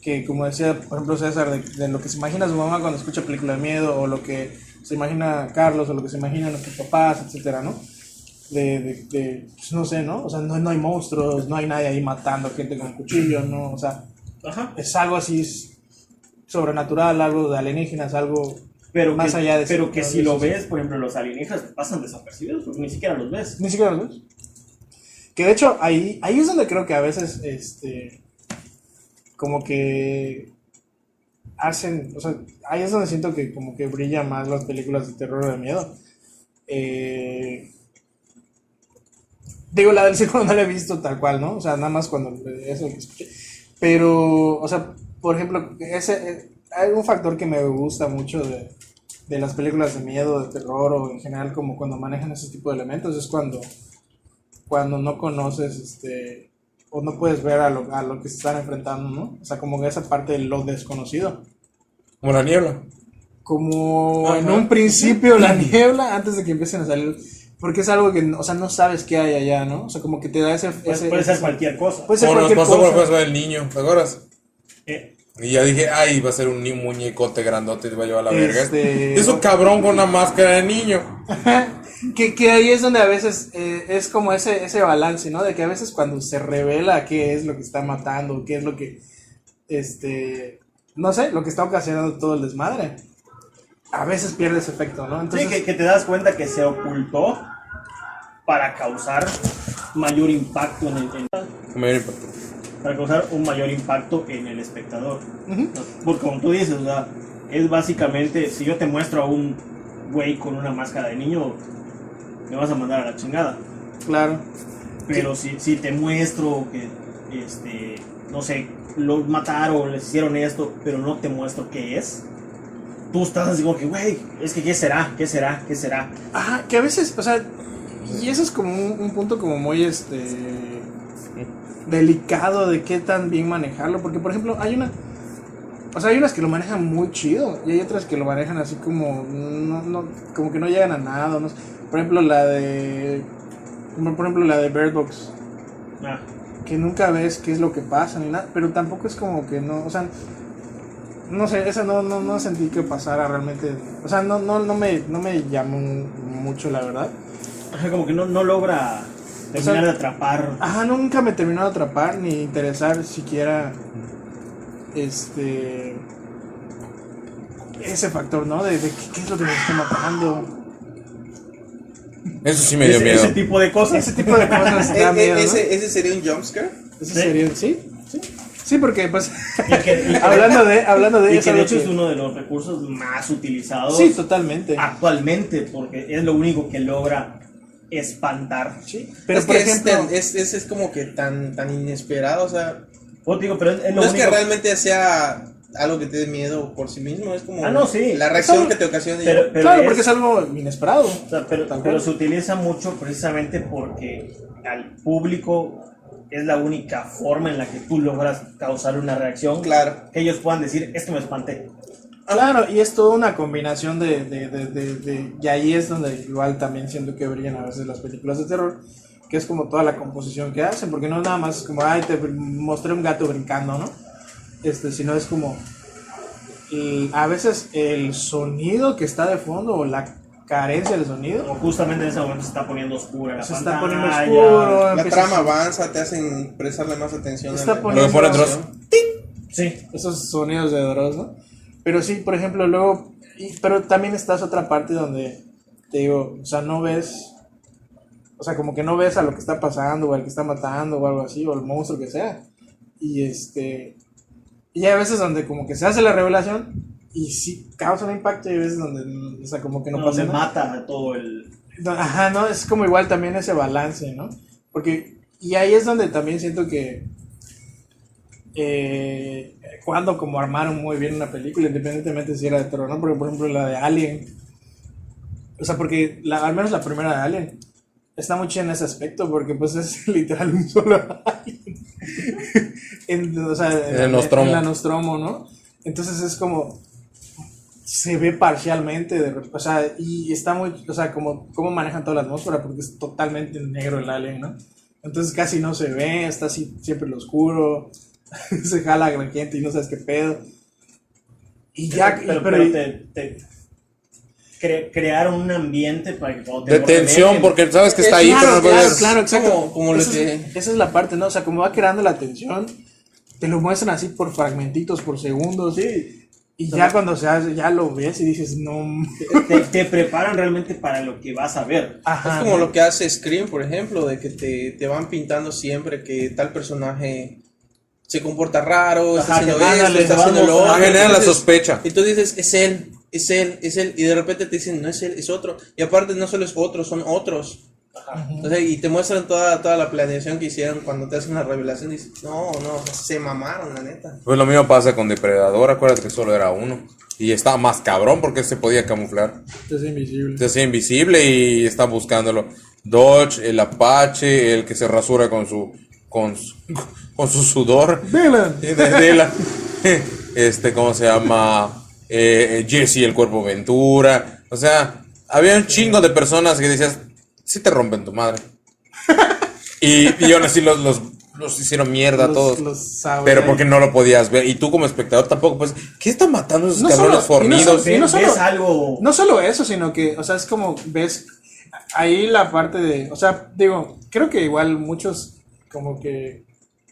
que, como decía, por ejemplo, César, de, de lo que se imagina su mamá cuando escucha película de miedo, o lo que se imagina Carlos, o lo que se imagina nuestros papás, etcétera, ¿no? De, de, de, pues, no sé, ¿no? O sea, no, no hay monstruos, no hay nadie ahí matando gente con cuchillo, ¿no? O sea, Ajá. es algo así sobrenatural, algo de alienígenas, algo Pero Más que, allá de pero que si lo ves, por ejemplo, los alienígenas pasan desapercibidos porque ni siquiera los ves. Ni siquiera los ves. Que de hecho, ahí, ahí es donde creo que a veces, este, como que hacen, o sea, ahí es donde siento que como que brillan más las películas de terror o de miedo. Eh, digo, la del círculo no la he visto tal cual, ¿no? O sea, nada más cuando eso que escuché. Pero, o sea, por ejemplo, ese, eh, hay un factor que me gusta mucho de, de las películas de miedo, de terror o en general como cuando manejan ese tipo de elementos es cuando, cuando no conoces este o no puedes ver a lo, a lo que se están enfrentando, ¿no? O sea, como esa parte de lo desconocido. Como la niebla. Como Ajá. en un principio la niebla antes de que empiecen a salir. Porque es algo que, o sea, no sabes qué hay allá, ¿no? O sea, como que te da ese... Puede, ese- puede ser ese- cualquier cosa. puede ser nos cualquier pasó cosa. por niño, ¿te acuerdas? Eh, Y ya dije, ay, va a ser un ni- muñecote grandote y te va a llevar la verga. Este- Eso cabrón con una máscara de niño. que, que ahí es donde a veces eh, es como ese, ese balance, ¿no? De que a veces cuando se revela qué es lo que está matando, qué es lo que, este, no sé, lo que está ocasionando todo el desmadre, a veces pierde ese efecto, ¿no? sí, Entonces, que, que te das cuenta que se ocultó para causar mayor impacto en el, en- Mayor impacto. Para causar un mayor impacto en el espectador. Porque como tú dices, o sea, es básicamente, si yo te muestro a un güey con una máscara de niño, me vas a mandar a la chingada. Claro. Pero si, si te muestro que, este, no sé, los mataron, les hicieron esto, pero no te muestro qué es, tú estás así como que, güey, es que qué será, qué será, qué será. Ajá, que a veces, o sea, y eso es como un, un punto como muy, este, delicado de qué tan bien manejarlo, porque por ejemplo hay una, o sea, hay unas que lo manejan muy chido y hay otras que lo manejan así como, no, no, como que no llegan a nada, no sé. por ejemplo la de, como por ejemplo la de Bird Box, Ah, que nunca ves qué es lo que pasa ni nada, pero tampoco es como que no, o sea, no sé, esa no, no, no sentí que pasara realmente, o sea, no, no, no me, no me llamó mucho la verdad. ajá, como que no, no logra terminar de atrapar. Ajá, nunca me terminó de atrapar ni interesar siquiera este ese factor, ¿no? De, de qué, qué es lo que me está matando. Eso sí me dio ese, miedo. ese tipo de cosas. Ese tipo de cosas E- da e- miedo, ¿no? ese, ese sería un jumpscare. Ese Sí. sería, ¿sí? Sí, sí porque pues Y que- y que- hablando de hablando de y que de hecho que- es uno de los recursos más utilizados Sí, totalmente. actualmente, porque es lo único que logra espantar. Sí, pero es por que ejemplo, es, tan- es, es, es como que tan, tan inesperado, o sea, Pues digo, pero es, es lo no es que realmente sea algo que te dé miedo por sí mismo, es como Ah, no, sí. la reacción que te ocasiona. y- Pero, pero claro, es- porque es algo inesperado. o sea, pero, se utiliza mucho precisamente porque al público es la única forma en la que tú logras causar una reacción. Claro. Que ellos puedan decir, es que me espanté. Claro, y es toda una combinación de, de, de, de, de- y ahí es donde igual también siento que brillan a veces las películas de terror, que es como toda la composición que hacen, porque no nada más es como, ay, te mostré un gato brincando, ¿no? Este, sino es como, y a veces el sonido que está de fondo o la carencia del sonido O justamente en ese momento se está poniendo oscura la se pantalla. está poniendo oscuro, La empiezas- trama avanza, te hacen prestarle más atención. Está a la- poniendo- Dross. Sí, esos sonidos de Dross, ¿no? Pero sí, por ejemplo, luego, y- pero también estás otra parte donde, te digo, o sea, no ves, o sea, como que no ves a lo que está pasando, o al que está matando, o algo así, o el monstruo que sea. Y este, y hay veces donde como que se hace la revelación, y sí causa un impacto, y hay veces donde, o sea, como que no no, pasa se nada. mata a todo el... Ajá, no, es como igual también ese balance, ¿no? Porque, y ahí es donde también siento que eh, cuando como armaron muy bien una película, independientemente si era de terror, ¿no? Porque, por ejemplo, la de Alien, o sea, porque la, al menos la primera de Alien está muy chida en ese aspecto, porque pues es literal un solo Alien. en, o sea, en, el Nostromo. en la Nostromo, ¿no? Entonces es como se ve parcialmente, de, o sea, y está muy, o sea, como cómo manejan toda la atmósfera, porque es totalmente negro el alien, ¿no? Entonces casi no se ve, está así siempre en lo oscuro, se jala a la gente y no sabes qué pedo. Y ya, pero, pero, pero- te, te cre- crearon un ambiente para que te De tensión, porque sabes que está ahí, claro, pero no claro, exacto. Como- como lo esa, que- es, esa es la parte, ¿no? O sea, como va creando la tensión, te lo muestran así por fragmentitos, por segundos. Y ya cuando se hace, ya lo ves y dices, no. te, te preparan realmente para lo que vas a ver. Ajá. Es como lo que hace Scream, por ejemplo, de que te, te van pintando siempre que tal personaje se comporta raro, está Ajá, haciendo esto, ándale, está te haciendo lo otro. Genera la Entonces, sospecha. Y tú dices, es él, es él, es él, y de repente te dicen, no es él, es otro. Y aparte no solo es otro, son otros. O sea, y te muestran toda, toda la planeación que hicieron cuando te hacen la revelación. Y dices, no, no, se mamaron, la neta. Pues lo mismo pasa con Depredador, acuérdate que solo era uno. Y estaba más cabrón porque se podía camuflar. Es invisible. Se hacía invisible y está buscándolo. Dodge, el Apache, el que se rasura con su con su, con su sudor. Dylan. Eh, de Dylan. Este, ¿cómo se llama? Eh, Jesse, el cuerpo Ventura. O sea, había un chingo de personas que decías, sí te rompen tu madre. Y, y aún así los, los, los hicieron mierda a Los- todos. los sabe pero porque no lo podías ver. Y tú como espectador tampoco, pues, ¿qué están matando esos No cabrones solo- y no fornidos? no ves algo... No solo eso, sino que, o sea, es como ves ahí la parte de, o sea, digo, creo que igual muchos como que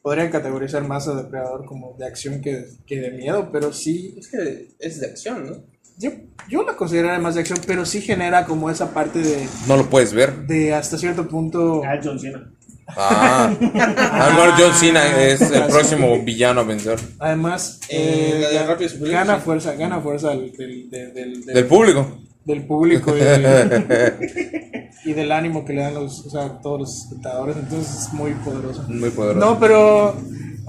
podrían categorizar más a Depredador como de acción que, que de miedo, pero sí, Es que es de acción, ¿no? yo, yo la consideraría más de acción, pero sí genera como esa parte de, No lo puedes ver. de hasta cierto punto, Ah, John Cena. Ah, a lo mejor John Cena es el próximo villano a vencer. Además, Eh, eh, la de gana fuerza, gana fuerza del, del, del, del- Del público. Del público y, del- y del ánimo que le dan los, o sea, todos los espectadores. Entonces es muy poderoso. Muy poderoso. No, pero.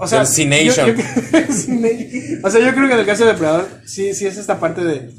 O sea, yo- o sea, yo creo que en el caso de Depredador, sí, sí es esta parte de,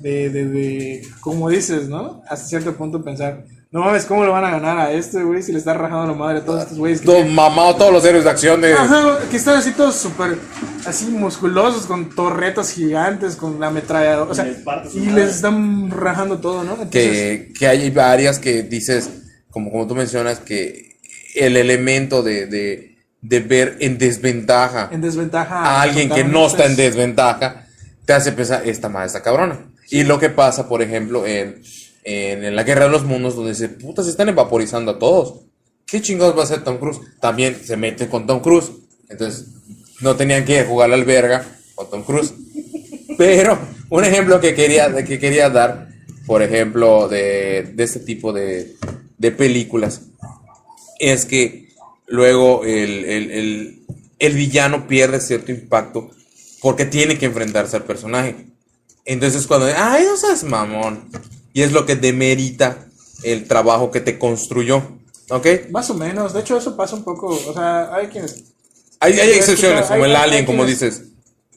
de, de, de, como dices, ¿no? Hasta cierto punto pensar, no mames, ¿cómo le van a ganar a este, güey? Si le está rajando la madre a todos estos güeyes. Todo mamado, todos los héroes de acción de. Ajá, que están así todos súper, así musculosos, con torretas gigantes, con la ametralladora, o sea, Y les y están rajando todo, ¿no? Entonces, que, que hay varias que dices, como, como tú mencionas, que el elemento de, de, de ver en desventaja en desventaja a alguien que no está en desventaja, te hace pensar, esta madre está cabrona. Y lo que pasa, por ejemplo, en, en, la Guerra de los Mundos, donde se puta, se están evaporizando a todos. ¿Qué chingados va a hacer Tom Cruise? También se mete con Tom Cruise. Entonces, no tenían que jugar la alberga con Tom Cruise. Pero, un ejemplo que quería, que quería dar, por ejemplo, de, de este tipo de, de películas, es que luego el, el- el- el villano pierde cierto impacto porque tiene que enfrentarse al personaje. Entonces cuando, ay, no seas mamón. Y es lo que demerita el trabajo que te construyó. ¿Ok? Más o menos, de hecho eso pasa un poco, o sea, hay quienes... Hay, hay excepciones, como hay- el alien, como quienes- dices.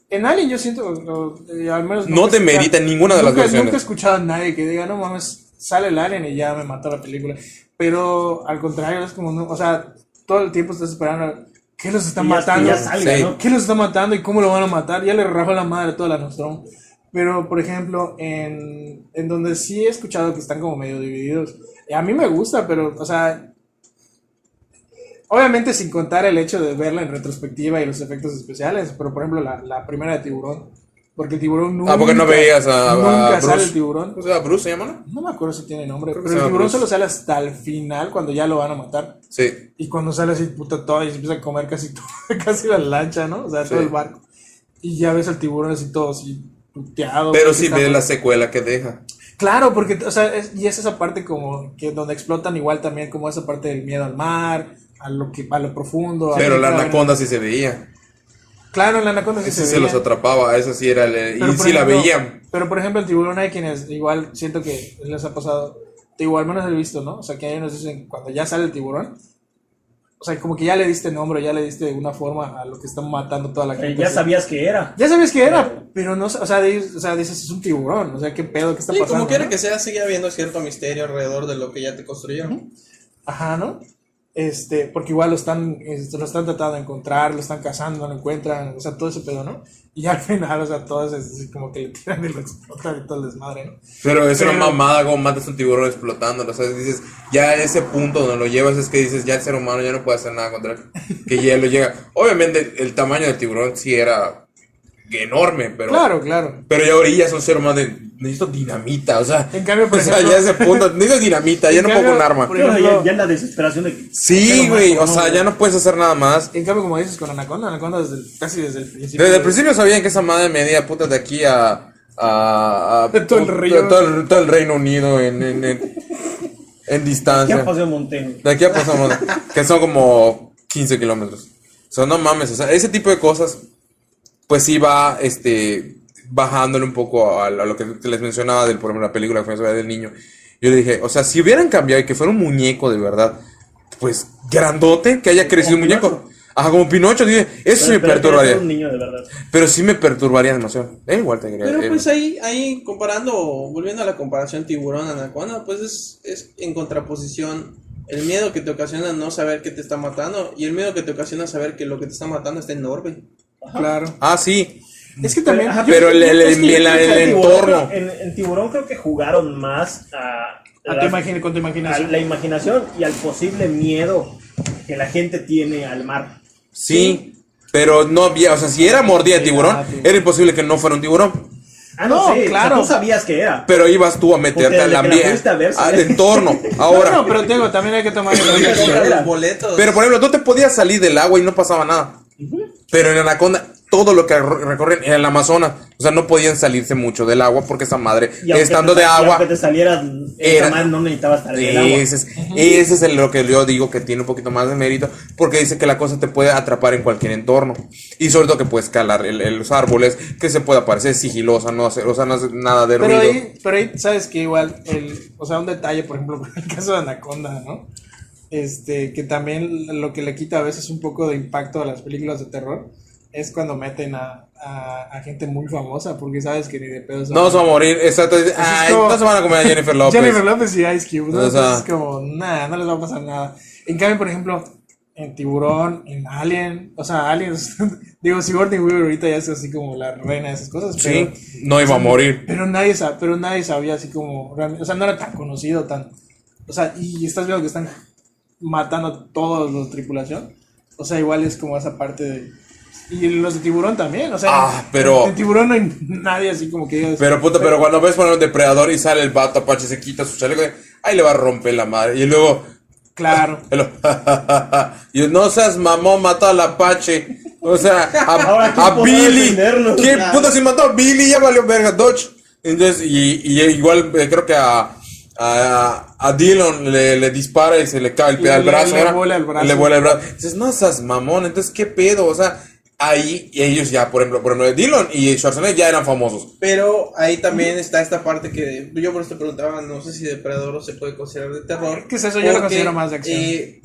En Alien yo siento, o- eh, al menos... No nunca te he escuchado- merita ninguna de las nunca- versiones. Nunca he escuchado a nadie que diga, no mames, sale el Alien y ya me mató la película. Pero al contrario, es como, no, o sea, todo el tiempo estás esperando, ¿qué los están ya- matando? ya salga, Sí. ¿no? ¿Qué los está matando y cómo lo van a matar? Ya le rajó la madre a toda la Nostromo. Pero, por ejemplo, en, en donde sí he escuchado que están como medio divididos, y a mí me gusta, pero, o sea, obviamente sin contar el hecho de verla en retrospectiva y los efectos especiales, pero por ejemplo, la, la primera de Tiburón, porque el tiburón nunca. Ah, porque no veías a, a Nunca sale el tiburón. O sea, Bruce se llama, ¿no? No me acuerdo si tiene nombre, pero el tiburón Bruce. solo sale hasta el final, cuando ya lo van a matar. Sí. Y cuando sale así, puta, todo y se empieza a comer casi todo, casi la lancha, ¿no? O sea, todo el barco. Y ya ves al tiburón así todo así Pero ves muy- la secuela que deja. Claro, porque, o sea, es- y es esa parte como que donde explotan igual también como esa parte del miedo al mar, a lo que, a lo profundo. a Pero la anaconda sí se veía. Claro, la anaconda sí se se los veía. atrapaba, eso sí era el... Pero, Y sí la veían. Pero por ejemplo, el tiburón hay quienes igual siento que les ha pasado, igual al menos he visto, ¿no? O sea, que hay unos dicen cuando ya sale el tiburón, o sea, como que ya le diste nombre, ya le diste una forma a lo que están matando toda la Eh, gente. ya sabías que era. Ya sabías que era, pero no, o sea, o sea, dices, es un tiburón, o sea, qué pedo, qué está Sí, pasando. como quiera no? que sea, sigue habiendo cierto misterio alrededor de lo que ya te construyeron. Ajá, ¿no? Este, porque igual lo están, este, lo están tratando de encontrar, lo están cazando, lo encuentran, o sea, todo ese pedo, ¿no? Y al final, o sea, todos es como que le tiran y lo explotan y todo el desmadre, ¿no? Pero es una mamada como matas un tiburón explotándolo. O sea, dices, ya a ese punto donde lo llevas es que dices, ya el ser humano ya no puede hacer nada contra él. Que ya lo llega. Obviamente el tamaño del tiburón sí era enorme, pero... Claro, claro. Pero ya ahorita es un ser humano de, necesito dinamita, o sea... En cambio, por o sea, ya a ese punto, necesito dinamita, ya no cambio, pongo un arma. por Pero ejemplo- ya, ya en la desesperación de que. Sí, güey, o sea, ya no puedes hacer nada más. En cambio, como dices con Anaconda, Anaconda desde el- casi desde el principio. Desde el principio sabían que esa madre medía puta de aquí a... a, a- De todo el río. todo el- todo el Reino Unido en, en, en, en ¿Qué distancia. pasó en Monteno? De aquí a pasamos, que son como 15 kilómetros. O sea, no mames, o sea, ese tipo de cosas, pues sí va, este, bajándole un poco a, a lo que les mencionaba del, por ejemplo, la película que ver del niño. Yo le dije, o sea, si hubieran cambiado y que fuera un muñeco de verdad, pues grandote, que haya crecido un muñeco. Ajá, como Pinocho, dije, eso sí me Pero- pero que perturbaría. era un niño de verdad. Pero sí me perturbaría demasiado. Eh, igual te quería. Pero eh, pues ahí, ahí comparando, volviendo a la comparación tiburón-anaconda, pues es, es en contraposición el miedo que te ocasiona no saber que te está matando y el miedo que te ocasiona saber que lo que te está matando está enorme. Claro. Ah, sí. Es que también. Ajá, Pero el- el- el- creo que el en Tiburón entorno. creo- En, en Tiburón creo que jugaron más a, a con tu a imaginación. la imaginación y al posible miedo que la gente tiene al mar. Sí. Pero no había, o sea, si era mordida de tiburón, Ah, sí. era imposible que no fuera un tiburón. Ah, no, No, claro. o sea, tú sabías que era. Pero ibas tú a meterte al ambiente, a al entorno. No, Ahora, no, pero te digo, también hay que tomar los boletos. pero por ejemplo, tú te podías salir del agua y no pasaba nada. Pero en Anaconda, todo lo que re- recorren en el Amazonas, o sea, no podían salirse mucho del agua porque esa madre, estando te de agua, aunque te salieras, Era- esa madre no necesitabas estar en el agua. ese es, ese es el- lo que yo digo que tiene un poquito más de mérito, porque dice que la cosa te puede atrapar en cualquier entorno. Y sobre todo que puedes escalar el- el- los árboles, que se puede aparecer sigilosa, no hacer, o sea, no hace nada de Pero ruido. ahí, pero ahí, sabes que igual, el, o sea, un detalle, por ejemplo, el caso de Anaconda, ¿no? Este, que también lo que le quita a veces un poco de impacto a las películas de terror es cuando meten a, a, a gente muy famosa, porque sabes que ni de pedo No se va a morir, exacto. Ay, como- no se van a comer a Jennifer López. Jennifer López y Ice Cube, ¿no? O sea- Entonces es como, nada, no les va a pasar nada. En cambio, por ejemplo, en Tiburón, en Alien, o sea, Aliens, digo, Sigourney Weaver ahorita ya es así como la reina de esas cosas, pero, Sí, no iba a morir. pero nadie sa- pero nadie sabía así como, o sea, no era tan conocido, tan, o sea, y estás viendo que están matando a todos los de tripulación, o sea, igual es como esa parte de, y los de Tiburón también, o sea, Ah, pero- en, Tiburón no hay nadie así como que digas, Pero puta, pero cuando ves poner un depredador y sale el vato Apache, se quita su chaleco, ahí le va a romper la madre. Y luego, claro. y no seas mamón, mató al Apache. O sea, a, ¿quién a podrá Billy. ¿Qué Claro. puta si mató a Billy? Ya valió verga, Dodge. Entonces, y, y igual eh, creo que a, a, a Dillon le, le dispara y se le cae el, Le- al brazo. le vuela el brazo. Le vuela el brazo. Dices, no seas mamón, entonces, ¿qué pedo? O sea, ahí y ellos ya, por ejemplo, por ejemplo, Dillon y Schwarzenegger ya eran famosos. Pero ahí también está esta parte que yo por eso te preguntaba, no sé si Depredador se puede considerar de terror. ¿Qué es eso? Yo lo porque, considero más de acción. eh,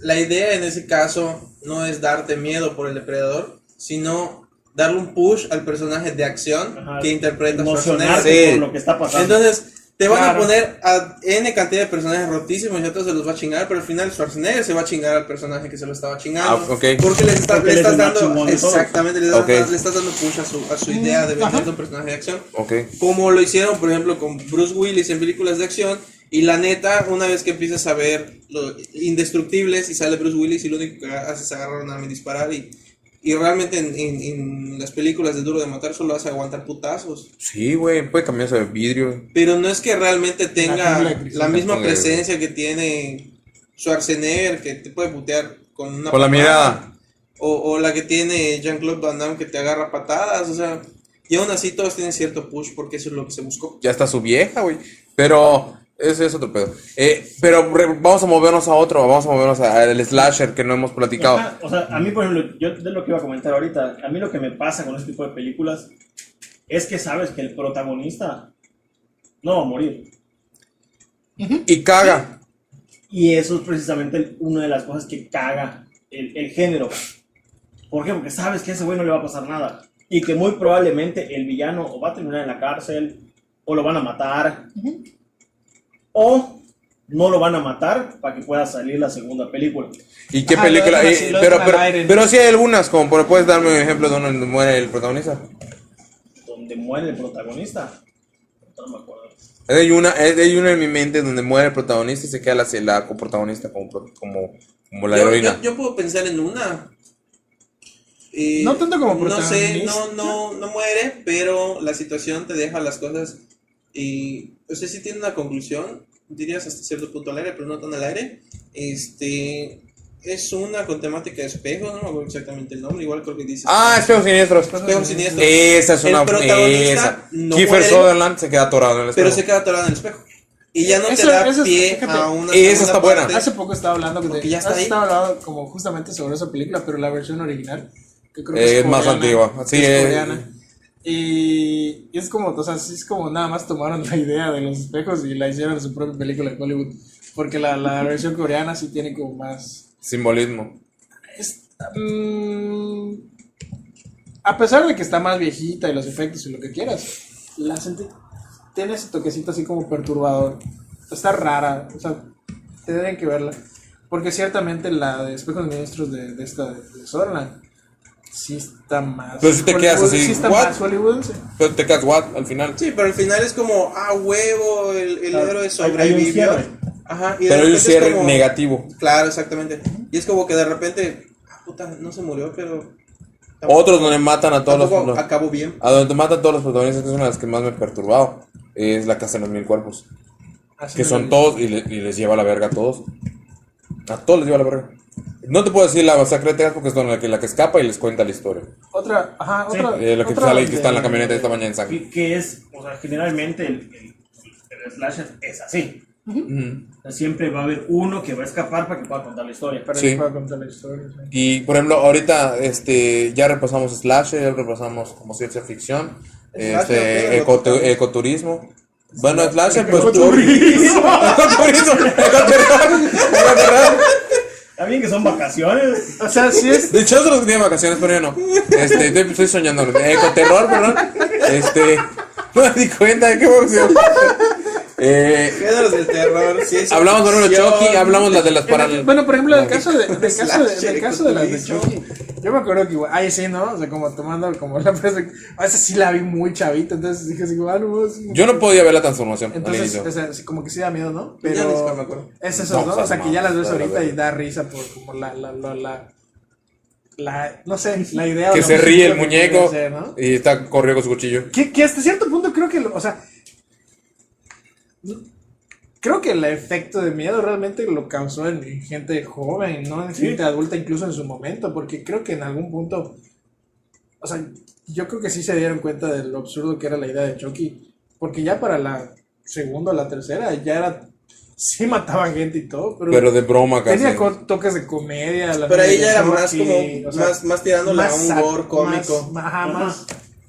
la idea en ese caso no es darte miedo por el depredador, sino darle un push al personaje de acción Ajá. que interpreta Schwarzenegger. Sí. por lo que está pasando. Entonces, te van Claro. a poner a N cantidad de personajes rotísimos y a todos se los va a chingar, pero al final Schwarzenegger se va a chingar al personaje que se lo estaba chingando. Ah, ok. Porque le, está- Porque le estás dando. Exactamente, le, das- Ok. le estás dando push a su, a su idea de vender un personaje de acción. Ok. Como lo hicieron, por ejemplo, con Bruce Willis en películas de acción. Y la neta, una vez que empiezas a ver los indestructibles y sale Bruce Willis y lo único que hace es agarrar un arma y disparar. Y, y realmente en, en- en las películas de Duro de Matar solo hace aguantar putazos. Sí, güey, puede cambiarse de vidrio. Pero no es que realmente tenga la misma presencia que tiene Schwarzenegger, que te puede putear con una Con la patada, mirada. O, o la que tiene Jean-Claude Van Damme, que te agarra patadas. O sea, y aún así todos tienen cierto push porque eso es lo que se buscó. Ya está su vieja, güey. Pero ese es otro pedo. Eh, pero re- vamos a movernos a otro, vamos a movernos a- al slasher que no hemos platicado. Ajá, o sea, a mí, por ejemplo, yo de lo que iba a comentar ahorita, a mí lo que me pasa con este tipo de películas es que sabes que el protagonista no va a morir. Y caga. Y eso es precisamente una de las cosas que caga el, el género. ¿Por qué? Porque sabes que a ese güey no le va a pasar nada. Y que muy probablemente el villano o va a terminar en la cárcel, o lo van a matar, o no lo van a matar para que pueda salir la segunda película. ¿Y qué Ajá, película? Eh, así, lo pero, pero, pero sí hay algunas, como por- puedes darme un ejemplo de donde muere el protagonista. Donde muere el protagonista. No me acuerdo. Hay una, hay una en mi mente donde muere el protagonista y se queda la, la coprotagonista como, como, como la yo, heroína. yo- yo puedo pensar en una. Eh, No tanto como No sé, protagonista. no, no, no muere, pero la situación te deja las cosas. Y no sé si tiene una conclusión, dirías hasta cierto punto al aire, pero no tan al aire. Este. Es una con temática de espejos, no me acuerdo exactamente el nombre, igual creo que dice. Ah, espejos siniestros. Espejos siniestros. Esa es El una. protagonista Esa. no Kiefer muere. Sutherland se queda atorado en el espejo. pero se queda atorado en el espejo. Y ya no Eso- te da eso es- pie fíjate, a una. esa está buena. parte. Hace poco estaba hablando que Porque ya está hace estaba hablando como justamente sobre esa película, pero la versión original, que creo Eh, que es, es más coreana, antigua. Sí, es eh. coreana. Y, y es como, o sea, sí es como nada más tomaron la idea de los espejos y la hicieron su propia película en Hollywood. Porque la, la versión coreana sí tiene como más. Simbolismo. es- mm, a pesar de que está más viejita y los efectos y lo que quieras, la sentí. Tiene ese toquecito así como perturbador. Está rara, o sea, tendrían que verla. Porque ciertamente la de Espejos Ministros de, de esta de, de Sutherland sí está más. Pero sí te quedas así, Sí está ¿what? más. Pero te quedas what al final. Sí, pero al final es como, ah, huevo, el, el Claro, héroe hay- hay un sobrevivió. Ajá, y Pero hay un repente es cierre como- negativo. Claro, exactamente. Y es como que de repente, ah, puta, no se murió, pero. Otros donde matan a todos los. acabó bien. A donde matan a todos los protagonistas, que es una de las que más me ha perturbado. Es la casa de los mil cuerpos. Así Que son todos y, le- y les lleva a la verga a todos. A todos les lleva a la verga. No te puedo decir la masacre de Texas porque es la que, la que escapa y les cuenta la historia. Otra, ajá, Sí. otra. Eh, lo que otra sale y que está en la de- camioneta esta mañana en sangre. Que, que es, o sea, generalmente el, el, el slasher es así. O sea, siempre va a haber uno que va a escapar para que pueda contar la historia. Para Sí. que pueda contar la historia. sí. Y por ejemplo, ahorita este, ya repasamos slasher, ya repasamos como ciencia ficción, este, ecotu- ecoturismo. Bueno, slasher, pues. Ecoturismo. Ecoturismo, ecoterror, ecoterror. Está bien que son vacaciones. O sea, sí es. De hecho, teníamos vacaciones, pero yo no. Este, estoy, estoy soñando. Ecoterror, perdón. Este, no me di cuenta de qué emoción. Eh, Géneros del terror, ciencia hablamos por ejemplo de. Chucky, hablamos las de las para. Bueno, por ejemplo, el caso de, del caso de, del caso de las de. Chucky, yo me acuerdo que igual, ahí sí, ¿no? O sea, como tomando como la perspectiva, a veces sí la vi muy chavita, entonces dije así, como, ah, no, sí. Yo no podía ver la transformación Entonces, o sea, sí, como que sí da miedo, ¿no? Ya ni siquiera me Pero acuerdo. es eso, No, ¿no? o sea, que ya las ves la ahorita y da risa por como la, la, la, la, la no sé, la idea. Que se ríe el muñeco ser, ¿no? y está corriendo con su cuchillo. Que, que hasta cierto punto creo que, lo- o sea, creo que el efecto de miedo realmente lo causó en gente joven, no en Sí. gente adulta, incluso en su momento, porque creo que en algún punto, o sea, yo creo que sí se dieron cuenta de lo absurdo que era la idea de Chucky, porque ya para la segunda o la tercera ya era, sí mataba gente y todo, pero, Pero de broma casi. tenía toques de comedia. la Pero ahí ya era más como, o sea, más, más tirándole a un gore cómico. Más, ajá, Ajá. más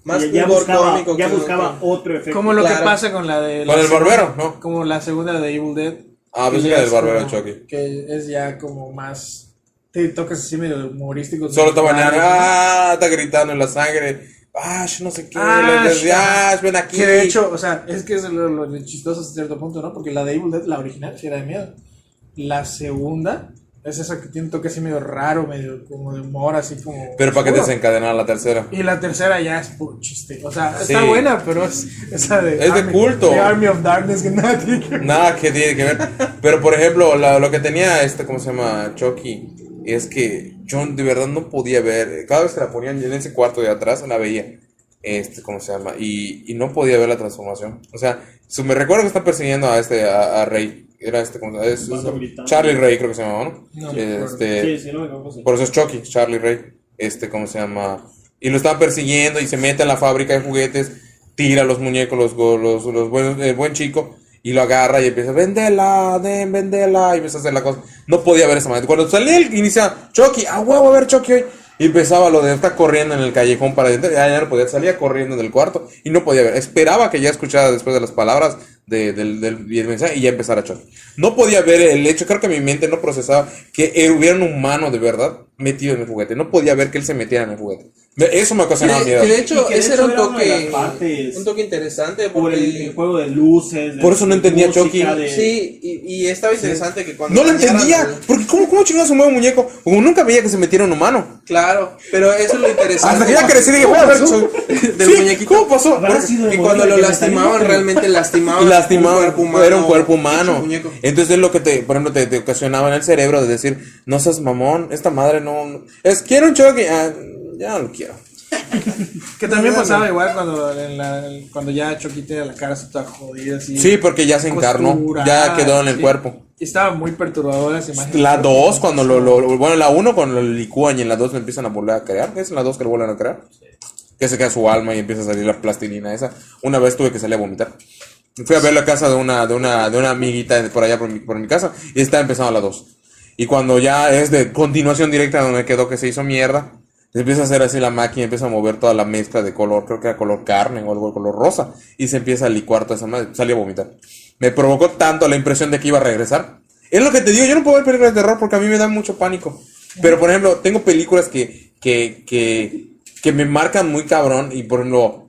Más ya, buscaba, cómico. ya que- buscaba otro efecto. Como lo que pasa con la de. Con el segunda- barbero, ¿no? Como la segunda de Evil Dead. Ah, pensé que del es barbero de como- Chucky. Que es ya como más. Te toques así medio humorísticos. Solo está medio bañando, raros, ah, está gritando en la sangre. Ash, no sé qué. Ash, Ash, Ash, ven aquí. Que de hecho, o sea, es que es lo, lo- lo chistoso hasta cierto punto, ¿no? Porque la de Evil Dead, la original, sí era de miedo. La segunda es esa que tiene un toque así medio raro, medio como de humor, así como. Pero para que oscuro. desencadenar la tercera. Y la tercera ya es puro chiste. O sea, Sí. está buena, pero es esa de. Es de culto. de Army of Darkness que nada tiene que ver. Nada que tiene que ver. Pero por ejemplo, la- lo que tenía este, ¿cómo se llama? Chucky. Es que yo de verdad no podía ver. Cada vez que la ponían en ese cuarto de atrás, la veía. Este, ¿cómo se llama? Y, y no podía ver la transformación. O sea, me recuerdo que está persiguiendo a este, a, a Rey. Era este, ¿cómo se llama? Es- es-. Charlie Rey, creo que se llamaba, ¿no? Acuerdo. este, Sí, sí, no me sí. Por eso es Chucky, Charlie Ray. Este, ¿cómo se llama? Y lo están persiguiendo y se mete en la fábrica de juguetes, tira los muñecos, los, go- los, los buenos- el buen chico, y lo agarra y empieza, vendela, den, vendela, y empieza a hacer la cosa. No podía ver esa manera. Cuando salía el inicia Chucky, a huevo a ver Chucky hoy. Y empezaba lo de estar corriendo en el callejón para adentro. Ya, ya no podía, salía corriendo del cuarto y no podía ver. Esperaba que ya escuchara después de las palabras de- del, del, y el mensaje y ya empezara Chucky. No podía ver el hecho, creo que mi mente no procesaba que hubiera un humano de verdad metido en el juguete. No podía ver que él se metiera en el juguete. Eso me ocasionaba miedo. que de hecho, Y que de ese hecho era un toque. Un toque interesante Por el, juego de luces. de Por eso no entendía música, Chucky. de- Sí, y, y estaba interesante que cuando. No lo entendía. el- Porque ¿cómo, cómo chingados se mueve un muñeco? Como nunca veía que se metiera un humano. Claro, pero eso es lo interesante. Hasta que ya crecí y dije, voy a ver. Del Sí, muñequito. ¿Cómo pasó? Porque- Y cuando lo lastimaban, realmente lastimaban. Lastimaba, un cuerpo humano, era un cuerpo humano. Entonces es lo que te, por ejemplo, te, te ocasionaba en el cerebro de decir, no seas mamón, esta madre no, no- es quiero un Chucky, ah, ya no lo quiero. Que también pasaba igual cuando, en la- cuando ya Chucky tenía la cara toda jodida, así. Sí, porque ya se encarnó, ya quedó en el sí. cuerpo. Estaba muy perturbadora esa imagen. La 2, cuando lo, lo- bueno, la 1 cuando lo licúan y en la 2 lo empiezan a volver a crear, es en la 2 que lo vuelven a crear. Que se queda su alma y empieza a salir la plastilina esa. Una vez tuve que salir a vomitar. Fui a ver la casa de una, de una, de una amiguita por allá por mi, por mi casa y está empezando la 2. Y cuando ya es de continuación directa donde quedó que se hizo mierda, se empieza a hacer así la máquina, empieza a mover toda la mezcla de color, creo que era color carne o algo de color rosa, y se empieza a licuar toda esa madre, salí a vomitar. Me provocó tanto la impresión de que iba a regresar. Es lo que te digo, yo no puedo ver películas de terror porque a mí me da mucho pánico. Pero por ejemplo, tengo películas que, que, que, que me marcan muy cabrón y por ejemplo,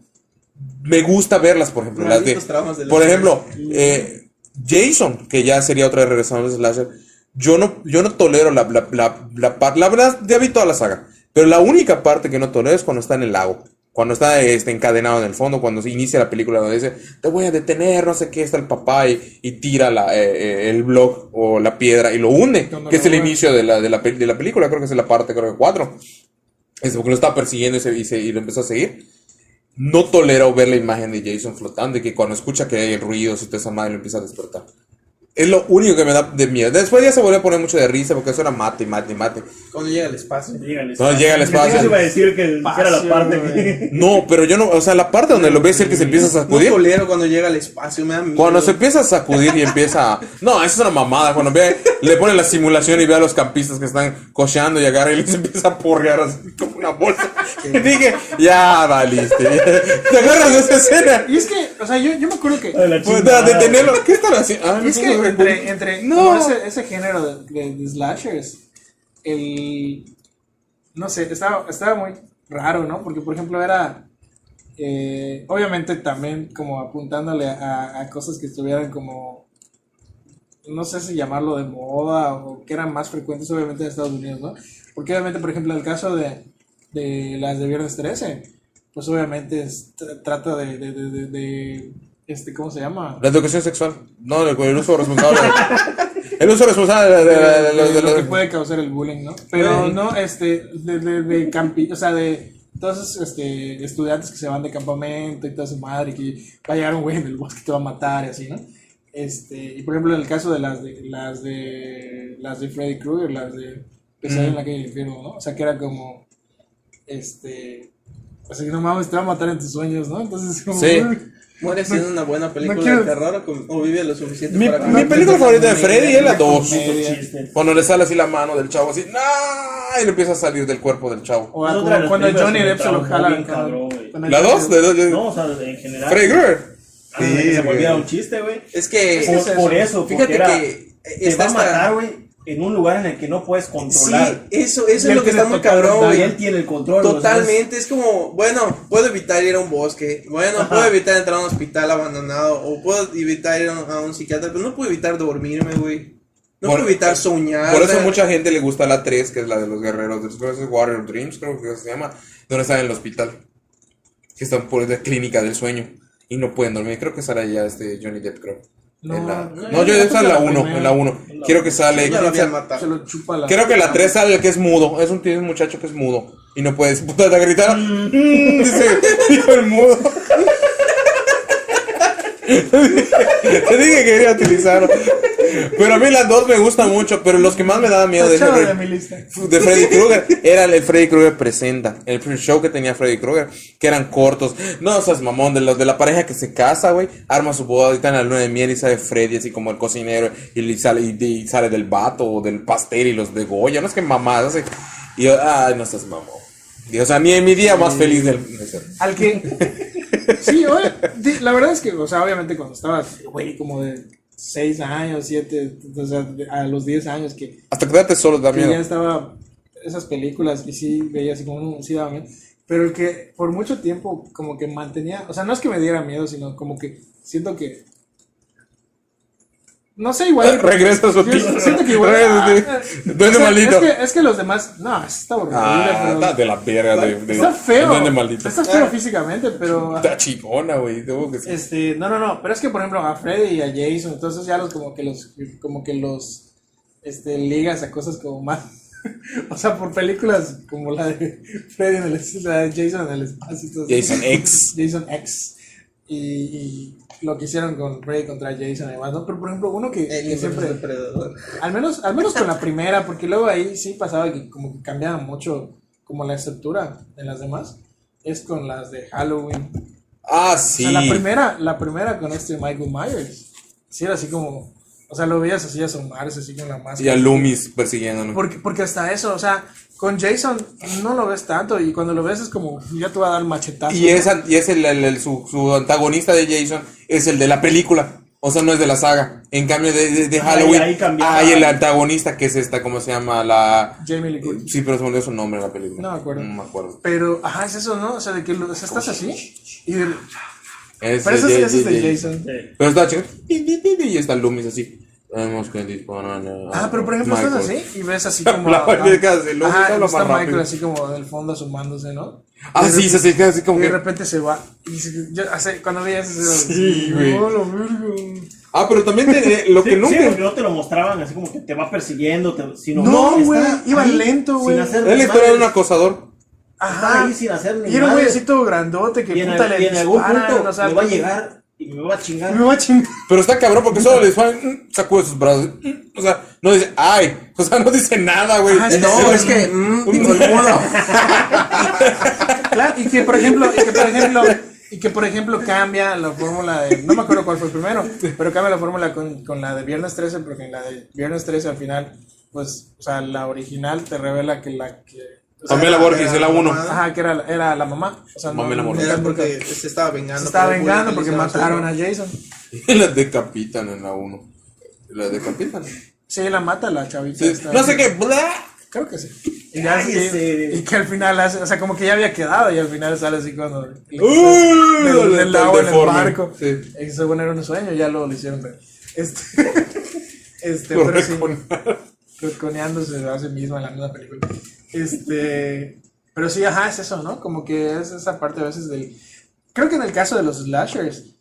me gusta verlas, por ejemplo. Las de, de por ejemplo, eh, Jason, que ya sería otra de regresando de Slasher, yo no, yo no tolero la, la, la, la, par- la verdad, ya vi toda la saga, pero la única parte que no tolero es cuando está en el lago. Cuando está este, encadenado en el fondo, cuando se inicia la película donde dice, te voy a detener, no sé qué, está el papá y, y tira la, eh, eh, el blog o la piedra y lo hunde, que es el inicio de la, de, la, de la película, creo que es la parte, creo que 4. Es porque lo estaba persiguiendo y, se, y, se- y lo empezó a seguir. No tolero ver la imagen de Jason flotando y que cuando escucha que hay ruidos y toda esa madre lo empieza a despertar. Es lo único que me da de miedo. Después ya se volvió a poner mucho de risa porque eso era mate, mate, mate. Cuando llega al espacio. Llega el No, llega el espacio. Yo iba a decir que era la Espacio, parte que... No, pero yo no, o sea, la parte donde lo ves el que se empieza a sacudir. tolero cuando llega al espacio, me da miedo. Cuando se empieza a sacudir y empieza a... No, esa es una mamada. Cuando ve, le pone la simulación y ve a los campistas que están cocheando y agarra y les empieza a porrear así como una bolsa. Y dije, ya valiste. ¿Te agarras de esa escena? Y es que, o sea, yo, yo me acuerdo que. La Pues, de tenerlo. ¿Qué están haciendo? Ah, Y es que. Entre, entre No. como ese, ese género de, de- slashers, el. No sé, estaba, estaba muy raro, ¿no? Porque, por ejemplo, era. eh, obviamente también como apuntándole a, a cosas que estuvieran como. No sé si llamarlo de moda o que eran más frecuentes, obviamente, en Estados Unidos, ¿no? Porque, obviamente, por ejemplo, el caso de, de las de Viernes 13, pues obviamente es- trata de, este, ¿cómo se llama? La educación sexual. No, el, el uso responsable. el uso responsable de, de- de- de- lo que de- puede causar el bullying, ¿no? Pero Sí. no, este, de, campi, o sea, de todos este, estudiantes que se van de campamento y toda su madre, que va a llegar un güey en el bosque que te va a matar y así, ¿no? Este, y por ejemplo, en el caso de las de, las de, las de Freddy Krueger, las de Pesadilla en la calle del infierno, ¿no? O sea, que era como, este, o sea, que no mames, te va a matar en tus sueños, ¿no? Entonces, como, Sí. ¿Muere siendo una buena película quiero- de terror o, o vive lo suficiente Mi, para mi película favorita de Freddy es la 2. comedia. Chiste. Cuando le sale así la mano del chavo, así, ¡nah! y le empieza a salir del cuerpo del chavo. O Es otra de las cuando películas Johnny que me Depp se lo traumó jala bien cabrón, güey. ¿La Johnny 2? Depp. De, de- No, o sea, en general. Freddy Krueger. De que se güey. un chiste, güey. Es que. Por, por eso, porque Fíjate era, que te está va a esta- matar, güey, en un lugar en el que no puedes Sí, controlar. eso, Y eso él es lo que está muy cabrón, él tiene el control. Totalmente, es como, bueno, puedo evitar ir a un bosque, bueno, Ajá. puedo evitar entrar a un hospital abandonado, o puedo evitar ir a un, a un psiquiatra, pero no puedo evitar dormirme, güey. No Por- puedo evitar soñar. Por eso mucha gente le gusta la 3, que es la de los guerreros, de los Warrior Dreams, creo que se llama, donde están en el hospital. Que están por la clínica del sueño y no pueden dormir. Creo que sale ya este Johnny Depp, creo. No, En la- no, no, yo esa en la que la 1, primera. en la 1. Quiero que sale. Lo habían Se lo chupa la. Creo que la 3 sale el que es mudo. Es un, tiene un muchacho que es mudo. Y no puedes puta, te gritar. "Mm", dice, dijo el mudo. Te dije que quería utilizarlo. Pero a mí las dos me gustan mucho. Pero los que más me daban miedo de, de mi lista. de Freddy Krueger era el Freddy Krueger presenta. El show que tenía Freddy Krueger. Que eran cortos. No seas mamón. De los de la pareja que se casa, güey. Arma su boda y está en la luna de miel y sale Freddy así como el cocinero. Y, le sale, y, y sale del vato o del pastel y los de Goya. No es que mamadas. así. Y yo, ay, no seas mamón. Y, o sea, ni en mi día más feliz del. Al que. Sí, oye, la verdad es que, o sea, obviamente cuando estaba, güey, como de 6 años, 7, o sea, a los 10 años que, Hasta quedarte solo también. ya estaba esas películas y sí veía así como, "Mm, sí daba miedo. Pero el que por mucho tiempo como que mantenía, o sea, no es que me diera miedo, sino como que siento que. No sé, igual. Regresa a su Yo piso. Siento que igual. Regresa, ah, ah, Duende o sea, maldito. Es que, es que los demás. No, está horrible. Ah, pero- está de la verga. De, de- Está feo. el duende maldito. Está feo físicamente, pero. Está chingona, güey. Este, no, no, no, pero es que por ejemplo a Freddy y a Jason, entonces ya los como que los como que los este ligas a cosas como más o sea, por películas como la de Freddy en el la de Jason en el espacio y todo eso. Jason X. Jason X y, y lo que hicieron con Freddy contra Jason y demás, ¿no? Pero por ejemplo, uno que, El que siempre depredador. al menos al menos con la primera, porque luego ahí sí pasaba que como que cambiaba mucho como la estructura de las demás, es con las de Halloween. Ah, O sí. sea, la primera, la primera con este Michael Myers. Sí, era así como. O sea, lo veías así asomarse, así con la máscara. Y a Loomis persiguiéndolo. Porque, porque hasta eso, o sea, con Jason no lo ves tanto y cuando lo ves es como, ya te va a dar machetazo. Y es, y es el, el- el- su, su antagonista de Jason, es el de la película. O sea, no es de la saga. En cambio de, de, de Ahí- Halloween, ahí cambiaba. hay el antagonista que es esta, ¿cómo se llama? La... Jamie Lee Curtis. Sí, pero se me olvidó su nombre en la película. No me acuerdo. No me acuerdo. Pero, ajá, es eso, ¿no? O sea, de que lo- o sea, estás así y de- Es- Pero eso es- es, es- eso es de Jason. Sí. Pero está chido. Y está Loomis así. Tenemos que disparar a- Ah, pero por ejemplo estás así y ves así como... La ah, muñeca de Loomis habla está más Michael así como del fondo asomándose, ¿no? Ah, sí, se queda así como Y de que... repente se va. Y yo, hace- cuando veías eso, Sí, güey. Ah, pero también te- lo que Sí, nunca... sí, no te lo mostraban así como que te va persiguiendo, te- sino No, güey, iba ahí lento, güey. Historia de un acosador. Está Ajá. ahí sin hacer ni Y era un güeycito grandote que y puta le y en algún punto o sea, le va a llegar y me va a chingar. Me va a chingar. Pero está cabrón porque solo le disparan, mm, sacude sus brazos. mm, O sea, no dice, ay. O sea, no dice nada, güey. Ah, No, es que. mm. Claro, y que por ejemplo, y que por ejemplo, y que por ejemplo cambia la fórmula de, no me acuerdo cuál fue el primero, pero cambia la fórmula con, con la de Viernes 13, porque en la de Viernes 13 al final, pues, o sea, la original te revela que la que... o sea, Pamela Borges, es la uno. Ajá, que era, era la mamá. O sea, no, Pamela no- Borges. Era porque se estaba vengando. se estaba vengando que porque mataron a. Jason. Y la decapitan en la 1. La decapitan. Sí, la mata la chavita. Sí, esta. No sé qué. bla. Creo que sí. Y, ya, y, y que al final hace, o sea, como que ya había quedado y al final sale así cuando... Uh, del, en el barco. Sí. Y según era un sueño, ya lo, lo hicieron. Este, este pero sí, reconearon. reconeándose a sí misma en la misma película. Este, pero sí, ajá, es eso, ¿no? Como que es esa parte a veces del. Creo que en el caso de los slashers,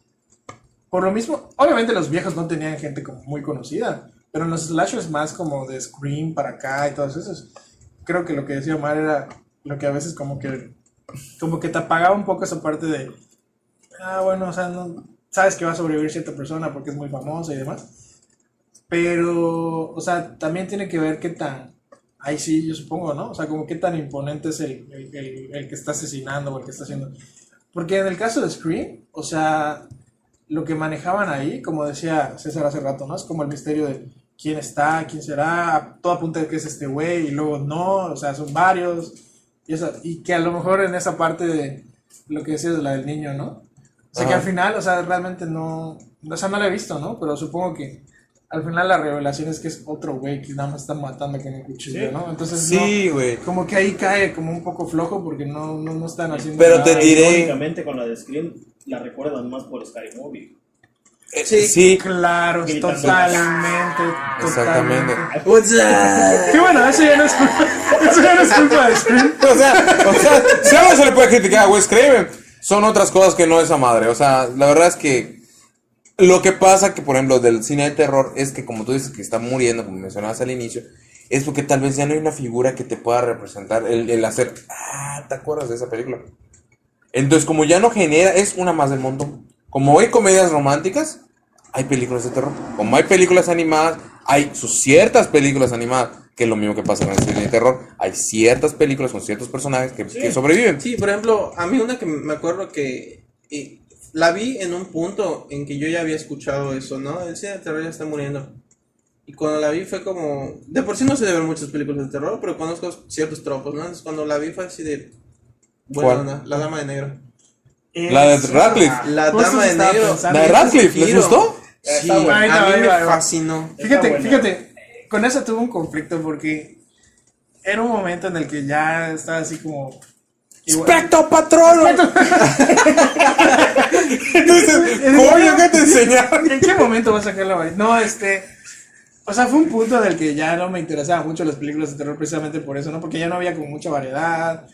por lo mismo, obviamente los viejos no tenían gente como muy conocida, pero en los slashers más como de Scream para acá y todos esos, creo que lo que decía Omar era lo que a veces como que como que te apagaba un poco esa parte de ah bueno, o sea, no sabes que va a sobrevivir cierta persona porque es muy famosa y demás. Pero, o sea, también tiene que ver qué tan ahí sí, yo supongo, ¿no? O sea, como qué tan imponente es el, el, el- el que está asesinando o el que está haciendo. Porque en el caso de Scream, o sea, lo que manejaban ahí, como decía César hace rato, ¿no? Es como el misterio de quién está, quién será, todo apunta de que es este güey y luego no, o sea, son varios. Y, esa- y que a lo mejor en esa parte de lo que decías de la del niño, ¿no? O sea, que Ajá. al final, o sea, realmente no, o sea, no la he visto, ¿no? Pero supongo que al final la revelación es que es otro güey que nada más está matando con un cuchillo, Sí. ¿no? Entonces, Sí, güey. no, como que ahí cae como un poco flojo porque no, no, no están haciendo Pero nada. te diré- con la de Scream, la recuerdan más por Scary Movie. Eh, Sí. Sí. Claro, Gritando. totalmente, Exactamente. totalmente. Que bueno, eso ya no es culpa, eso ya no es culpa de Scream. O sea, o sea, si algo se le puede criticar a Wes Craven, son otras cosas que no esa madre. O sea, la verdad es que lo que pasa que, por ejemplo, del cine de terror es que, como tú dices, que está muriendo, como mencionabas al inicio, es porque tal vez ya no hay una figura que te pueda representar el, el hacer, ah, ¿te acuerdas de esa película? Entonces, como ya no genera, es una más del montón. Como hay comedias románticas, hay películas de terror. Como hay películas animadas, hay sus ciertas películas animadas, que es lo mismo que pasa con el cine de terror. Hay ciertas películas con ciertos personajes que, que sobreviven. Sí, por ejemplo, a mí una que me acuerdo que la vi en un punto en que yo ya había escuchado eso, ¿no? El cine de terror ya está muriendo. Y cuando la vi fue como... De por sí no sé de ver muchas películas de terror, pero conozco ciertos tropos, ¿no? Entonces cuando la vi fue así de... Onda, La Dama de Negro. La de Radcliffe. La Dama de Negro. pensando. ¿La de Radcliffe? ¿Les gustó? Sí, a mí me fascinó. Fíjate, fíjate, con eso tuve un conflicto porque era un momento en el que ya estaba así como... ¡Specto Patrono! Entonces, coño, ¿qué te enseñaron? ¿En qué momento vas a sacar la varita? No, este. O sea, fue un punto del que ya no me interesaban mucho las películas de terror precisamente por eso, ¿no? Porque ya no había como mucha variedad.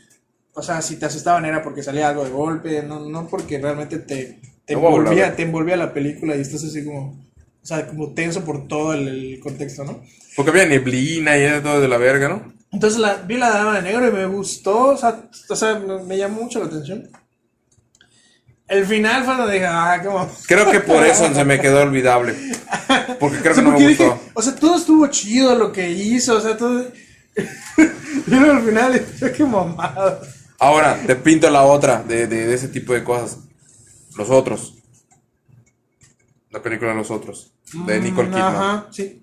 O sea, si te asustaban era porque salía algo de golpe, no, no porque realmente te, te, No envolvía, te envolvía la película y estás así como. O sea, como tenso por todo el, el contexto, ¿no? Porque había neblina y era todo de la verga, ¿no? Entonces la, vi la dama de negro y me gustó, o sea, o sea me, llamó mucho la atención. El final fue donde dije, ah, mamón. Creo que por eso se me quedó olvidable. Porque creo O que no me dije, gustó. o sea, todo estuvo chido lo que hizo, o sea, todo. y luego al final, dije, qué mamada. Ahora, te pinto la otra de, de, de ese tipo de cosas. Los otros. La película Los otros. De Nicole Mm, Kidman. Ajá, sí.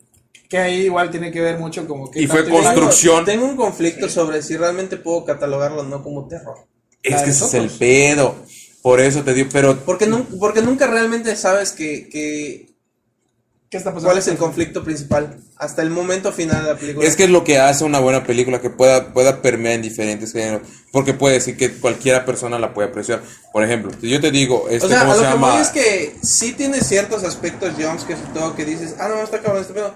Que ahí igual tiene que ver mucho como que. Y fue construcción. Tengo un conflicto sobre si realmente puedo catalogarlo o no como terror. Es que ese es el pedo. Por eso te digo, pero Porque, nun- porque nunca realmente sabes que, que- ¿Qué está pasando? cuál es el conflicto principal. Hasta el momento final de la película. es que es lo que hace una buena película que pueda, pueda permear en diferentes géneros. Porque puede decir que cualquiera persona la puede apreciar. Por ejemplo, si yo te digo, este, o sea, ¿cómo a se lo que llama? voy es que sí tiene ciertos aspectos jumpscares y todo que dices, ah, no, está cabrón este pedo.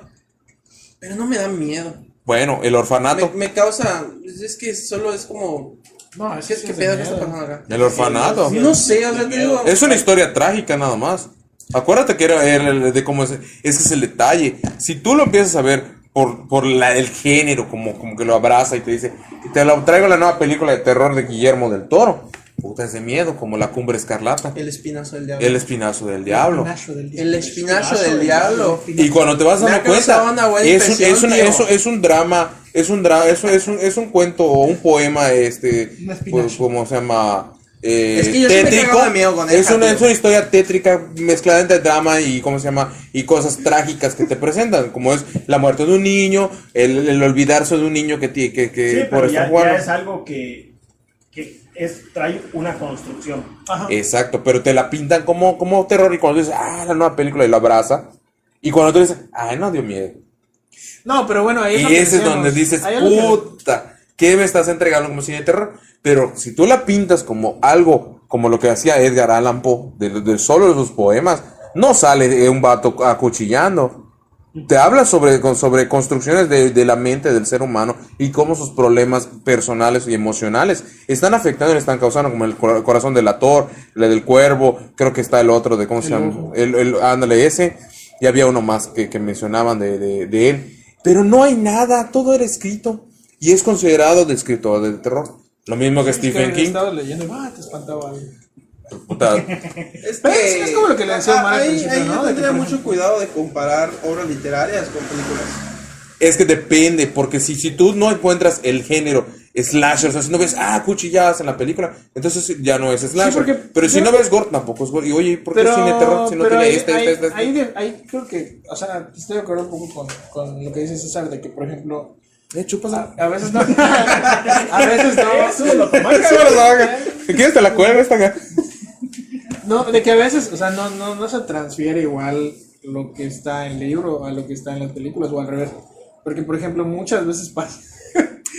Pero no me da miedo. Bueno, el orfanato. Me, me causa. Es que solo es como. No, es ¿Qué, que qué es pedo que está pasando acá? El orfanato. Sí, No sé, o sea, te digo. Es una historia trágica nada más. Acuérdate que era, era el- de cómo es. Ese es el detalle. Si tú lo empiezas a ver por, por la, el género, como, como que lo abraza y te dice, te lo traigo la nueva película de terror de Guillermo del Toro. Puta, es de miedo, como la cumbre escarlata, El espinazo del diablo. el espinazo del diablo. El espinazo del diablo. Y cuando te vas ha causado cuenta, una es un, impresión, es, un, tío. es, un, es un drama, es un drama, es, un- es, un, es un cuento o un poema, este, pues, como se llama, Eh, Es que yo sí me tétrico. de miedo con es, una, es una historia tétrica mezclada entre drama y, ¿cómo se llama? Y cosas trágicas que te presentan, como es la muerte de un niño, el, el olvidarse de un niño que, que, que Sí, por pero estar ya, jugando. ya es algo que, que es, trae una construcción. Ajá. Exacto, pero te la pintan como, como terror y cuando dices, ah, la nueva película y la abraza. Y cuando tú dices, ay, no dio miedo. No, pero bueno, ahí es Y ese es donde dices, lo que- puta, ¿qué me estás entregando como cine de terror? Pero si tú la pintas como algo, como lo que hacía Edgar Allan Poe, de, de solo de sus poemas, no sale un vato acuchillando. Te habla sobre, sobre construcciones de, de la mente del ser humano y cómo sus problemas personales y emocionales están afectando y están causando, como el cora- corazón del ator, el del cuervo, creo que está el otro de, ¿cómo se llama? El, el, ándale, ese. Y había uno más que, que mencionaban de, de, de él. Pero no hay nada, todo era escrito. Y es considerado de escritor de terror. Lo mismo que Es que Stephen King. Estabas leyendo ah, te espantaba algo. Puta, Es, Pero es- es como lo que le decía Omar al ahí, principio, ahí ¿no? yo tendría mucho cuidado de comparar obras literarias con películas. Es que depende, porque si, si tú no encuentras el género slasher, o sea, si no ves, ah, cuchilladas en la película, entonces ya no es slasher. porque pero si no ves gore, tampoco es gore. Y oye, ¿por qué Pero, cine terror si no tiene ahí, este, ahí- este, este, este? ahí creo que, o sea, estoy de acuerdo un poco con, con lo que dice César, de que, por ejemplo, Eh, chupas. a, a veces no, a veces no, Súbelo, quieres te la cuelgo esta acá. No, de que a veces, o sea, no, no, no se transfiere igual lo que está en el libro a lo que está en las películas o al revés. Porque, por ejemplo, muchas veces pasa.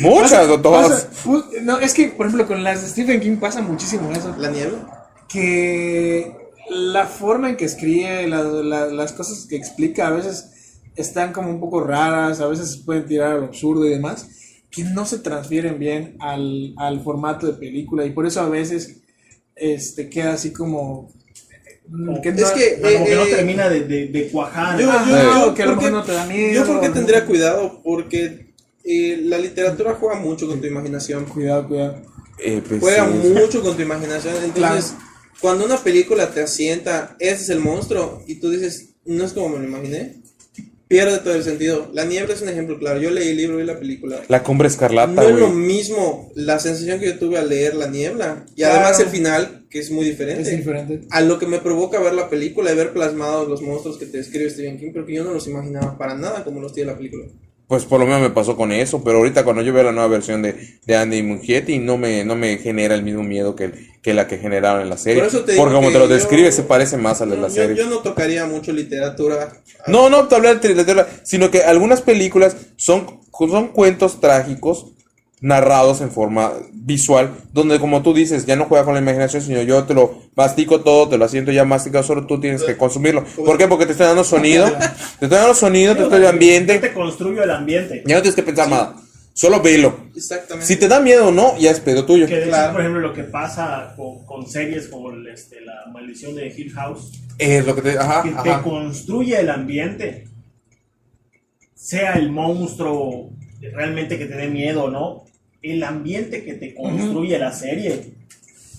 Muchas pasa- o todas. pasa- no, es que, por ejemplo, con las de Stephen King pasa muchísimo eso. La niebla. que la forma en que escribe, la- la- las cosas que explica a veces están como un poco raras, a veces se pueden tirar al absurdo y demás, que no se transfieren bien al, al formato de película y por eso a veces este, queda así como... que Es no- que, Como que no eh, termina de, de, de cuajar. Yo, yo- yo que a lo porque- mejor no te da miedo. Yo porque tendría cuidado porque eh, la literatura juega mucho con tu imaginación. Cuidado, cuidado. Eh, pues, Juega sí. mucho con tu imaginación. Entonces, cuando una película te asienta, ese es el monstruo, y tú dices, no es como me lo imaginé, pierde todo el sentido. La niebla es un ejemplo claro. Yo leí el libro y la película. La cumbre escarlata, No es lo mismo la sensación que yo tuve al leer La Niebla y Claro. además el final, que es muy diferente. Es diferente. A lo que me provoca ver la película y ver plasmados los monstruos que te describe Stephen King, pero que yo no los imaginaba para nada como los tiene la película. Pues por lo menos me pasó con eso, pero ahorita cuando yo veo la nueva versión de, de Andy Muschietti no me, no me genera el mismo miedo que, que la que generaron en la serie. Por eso te Porque como te lo yo- describe se parece más a la de la No, yo, serie. yo no tocaría mucho literatura. No, no te hablar de literatura, sino que algunas películas son, son cuentos trágicos narrados en forma visual, donde como tú dices, ya no juega con la imaginación, sino yo te lo mastico todo, te lo asiento ya masticado, solo tú tienes que consumirlo. ¿Por qué? Porque te estoy dando sonido, te estoy dando sonido, te estoy dando Yo ambiente, te construyo el ambiente. ya no tienes que pensar nada, solo velo. Exactamente. Si te da miedo o no, ya es pedo tuyo. Que de Claro. por ejemplo, lo que pasa con, con series como el, este, La Maldición de Hill House, Es lo que te, ajá, que te ajá. construye el ambiente, sea el monstruo realmente que te dé miedo o no, el ambiente que te construye la serie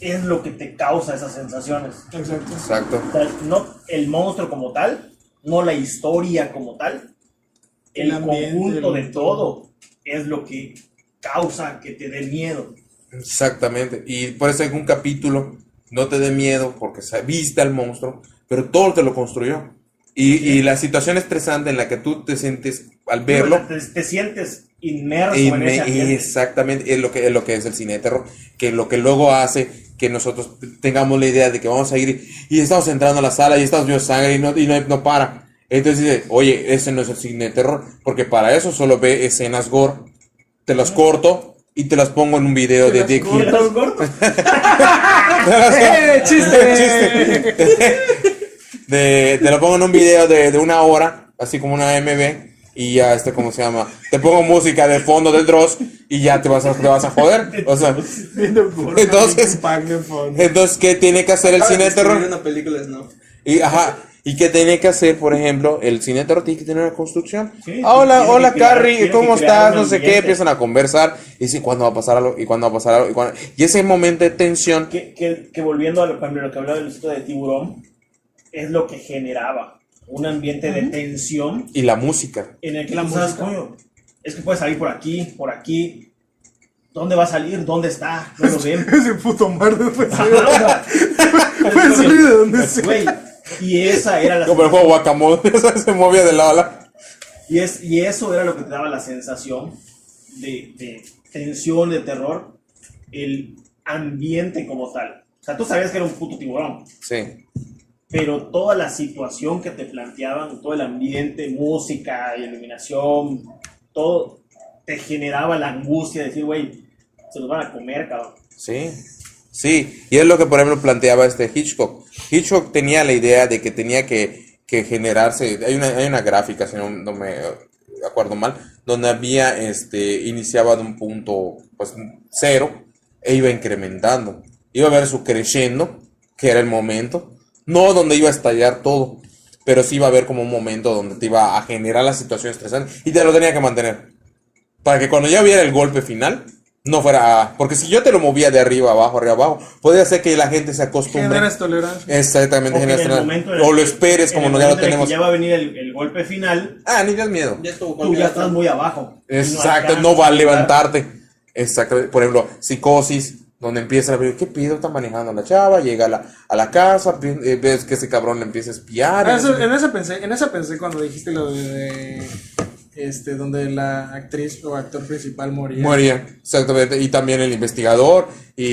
es lo que te causa esas sensaciones. Exacto. Exacto. O sea, no el monstruo como tal, no la historia como tal, el, El ambiente, conjunto de todo es lo que causa que te dé miedo. Exactamente. Y por eso en un capítulo no te dé miedo porque sa- viste al monstruo, pero todo te lo construyó. Y, y la situación estresante en la que tú te sientes al verlo, Te, te sientes inmerso en ese ambiente. exactamente es lo, que, es lo que es el cine de terror, que lo que luego hace que nosotros tengamos la idea de que vamos a ir y estamos entrando a la sala y estamos viendo sangre y no, y no, no para. Entonces dice, oye, ese no es el cine de terror, porque para eso solo ve escenas gore, te las corto y te las pongo en un video de Dick. De, te lo pongo en un video de, de una hora, así como una MB, y ya, este, ¿cómo se llama? Te pongo música de fondo del Dross y ya te vas a, te vas a joder. O sea, Entonces- de entonces, ¿qué tiene que hacer el cine de terror? una película no. Y, ajá, Y que tenía que hacer, por ejemplo, el cine de terror tiene que tener una construcción. Sí, Ah, hola, tiene que hola crear- Carrie, tiene ¿cómo que estás? No sé qué, empiezan a conversar. Y dicen, ¿cuándo va a pasar algo? ¿Y cuándo va a pasar algo? ¿Y, cuándo- y ese momento de tensión. Que, que, volviendo a lo, lo que hablaba del de tiburón, es lo que generaba un ambiente de tensión Y la música. en el que La sabes, música. coño, es que puede salir por aquí, por aquí. ¿Dónde va a salir? ¿Dónde está? No lo ven. Ese puto mardo fue Ajá. Puede salir de donde sea. Güey, y esa era la Como el juego Guacamole, se movía de lado a lado. y, es, y eso era lo que te daba la sensación de, de tensión, de terror, el ambiente como tal. O sea, tú sabías que era un puto tiburón, Sí. Pero toda la situación que te planteaban, todo el ambiente, música, iluminación, todo te generaba la angustia de decir, güey, se los van a comer, cabrón. Sí, sí, y es lo que por ejemplo planteaba este Hitchcock. Hitchcock tenía la idea de que tenía que, que generarse, hay una, hay una gráfica, si no, no me acuerdo mal, donde había, este, iniciaba de un punto, pues, cero, e iba incrementando. Iba a ver su creciendo, que era el momento, no donde iba a estallar todo, pero sí iba a haber como un momento donde te iba a generar la situación estresante y te lo tenía que mantener. Para que cuando ya viera el golpe final, no fuera. Porque si yo te lo movía de arriba abajo, arriba abajo, podría ser que la gente se acostumbre. Generas tolerancia. Exactamente, generas- el o lo esperes como no ya lo tenemos. Ya va a venir el, el golpe final, Ah, ni das miedo. Ya estuvo tú ya estás muy abajo. Exacto, alcanzas no va a levantarte. Exacto, por ejemplo, psicosis, donde empieza a ver, ¿qué pido? Está manejando la chava, llega a la, a la casa, eh, ves que ese cabrón le empieza a espiar. Ah, eso- en esa pensé, en esa pensé cuando dijiste lo de, de, este donde la actriz o actor principal moría. Moría, exactamente. Y también el investigador. Y,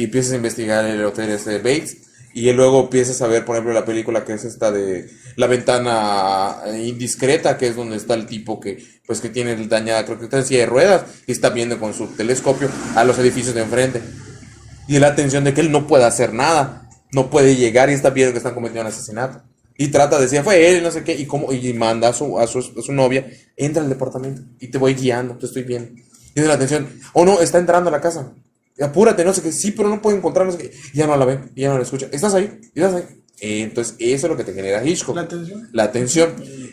y empiezas a investigar el hotel este de Bates. Y luego empiezas a ver, por ejemplo, la película que es esta de La ventana indiscreta, que es donde está el tipo que, pues, que tiene dañada, creo que está en silla de ruedas, y está viendo con su telescopio a los edificios de enfrente. Y la atención de que él no puede hacer nada. No puede llegar y está viendo que están cometiendo un asesinato. Y trata de decir, fue él, no sé qué, y, cómo, y manda a su, a, su, a su novia, entra al departamento y te voy guiando, te estoy viendo. De la atención, oh no, está entrando a la casa. Apúrate, no sé qué, sí, pero no puedo encontrar, no sé qué. Ya no la ve, ya no la escucha. ¿Estás ahí? ¿Estás ahí? Entonces, eso es lo que te genera Hitchcock. La atención. La atención.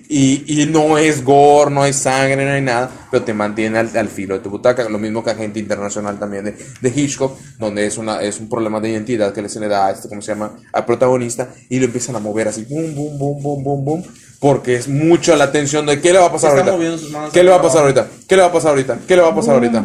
Y, y no es gore, no hay sangre, no hay nada, pero te mantiene al, al filo de tu butaca. Lo mismo que Agente Internacional también de, de Hitchcock, donde es, una, es un problema de identidad que se le da a este, ¿cómo se llama? Al protagonista y lo empiezan a mover así, boom, boom, boom, boom, boom, boom, porque es mucho la atención de qué le va a pasar ahorita. ¿Qué le va a pasar ahorita? ¿Qué le va a pasar ahorita? ¿Qué le va a pasar ahorita?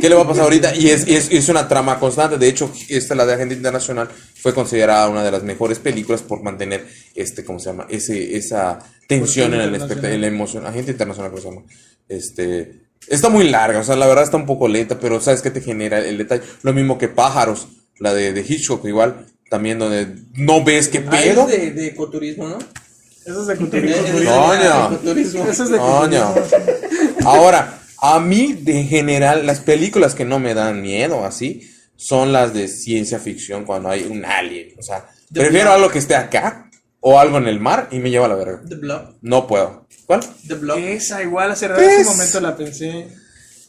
¿Qué le va a pasar ahorita? Y es, y es, es una trama constante. De hecho, esta, la de Agente Internacional, fue considerada una de las mejores películas por mantener, este, ¿cómo se llama? Ese, esa tensión en el espectáculo, en la emoción. Agente Internacional, ¿cómo se llama? Este, está muy larga, o sea, la verdad está un poco lenta, pero ¿sabes qué te genera el detalle? Lo mismo que Pájaros, la de, de Hitchcock, igual, también donde no ves qué Ah, es pedo. de, de ecoturismo, ¿no? Eso es de Es es ecoturismo. Eso es de Coño. Ahora, a mí de general, las películas que no me dan miedo así son las de ciencia ficción cuando hay un alien. O sea, The prefiero Blob. algo que esté acá o algo en el mar y me lleva a la verga. The Blob. No puedo. ¿Cuál? The Blob. Esa igual hace, ¿Qué hace es? un momento la pensé.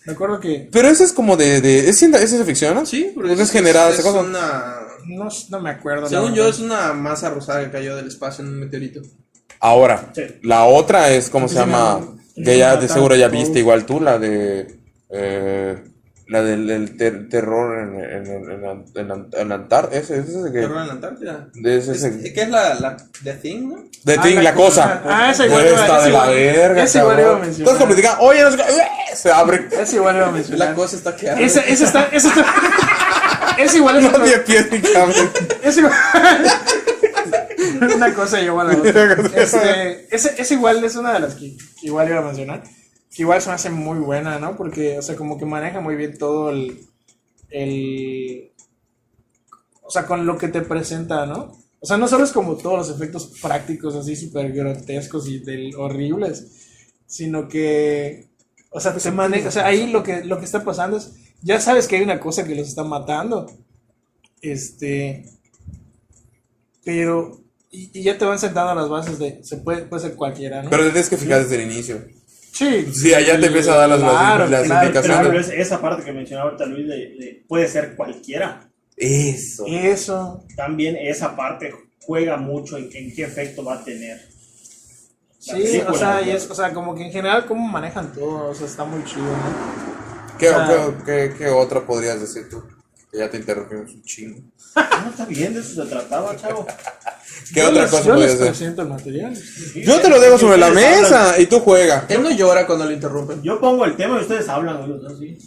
Me acuerdo que Pero eso es como de. de es, ciencia, es ficción, ¿no? Sí, Porque es generada esa cosa. una... no, no me acuerdo. Según yo, es una masa rosada que cayó del espacio en un meteorito. Ahora, Sí. la otra es, ¿cómo se llama? Que ya de seguro ya viste igual tú, la de. eh, la del, del ter- terror en, en, en, en, la- en, la- en la Antar- ese, ese, ese que- Terror en la Antártida. de ese- Es- ese- ¿Qué es la, la The Thing, no? De Ah, Thing, la, la cosa. cosa. Ah, esa igual iba- Está esa de la verga. esa igual iba a mencionar. Entonces, digan, oye, no sé qué", ¡eh! se abre. Esa igual iba a mencionar. La cosa está que arde. Esa, esa está. Esa está. Esa igual es No otro- tiene pies ni cabeza. Es igual. una cosa igual a la otra. Este, ese, ese igual es una de las que que igual iba a mencionar. Que igual se me hace muy buena, ¿no? Porque, o sea, como que maneja muy bien todo el. el o sea, con lo que te presenta, ¿no? O sea, no solo es como todos los efectos prácticos así súper grotescos y del, horribles, sino que. O sea, se maneja. O sea, ahí lo que, lo que está pasando es. Ya sabes que hay una cosa que los está matando. Este. Pero. Y, y ya te van sentando las bases de. Se puede, puede ser cualquiera, ¿no? Pero te tienes que fijar desde el inicio. sí. Sí, allá te empieza a dar las- las- Claro, las claro, indicaciones. Es- esa parte que mencionaba ahorita Luis de, de- puede ser cualquiera. Eso. Eso. También esa parte juega mucho en, en qué efecto va a tener. la Sí, o sea, y es, o sea, como que en general cómo manejan todo, o sea, está muy chido, ¿no? ¿Qué, O sea- qué, qué- qué otra podrías decir tú? Ya te interrumpimos un chingo. No, está bien, de eso se trataba, chavo. ¿Qué Yo otra les- cosa Yo les presento el material. Yo te lo dejo sobre la hablan. mesa y tú juega. Él no llora cuando lo interrumpen. Yo pongo el tema y ustedes hablan, así.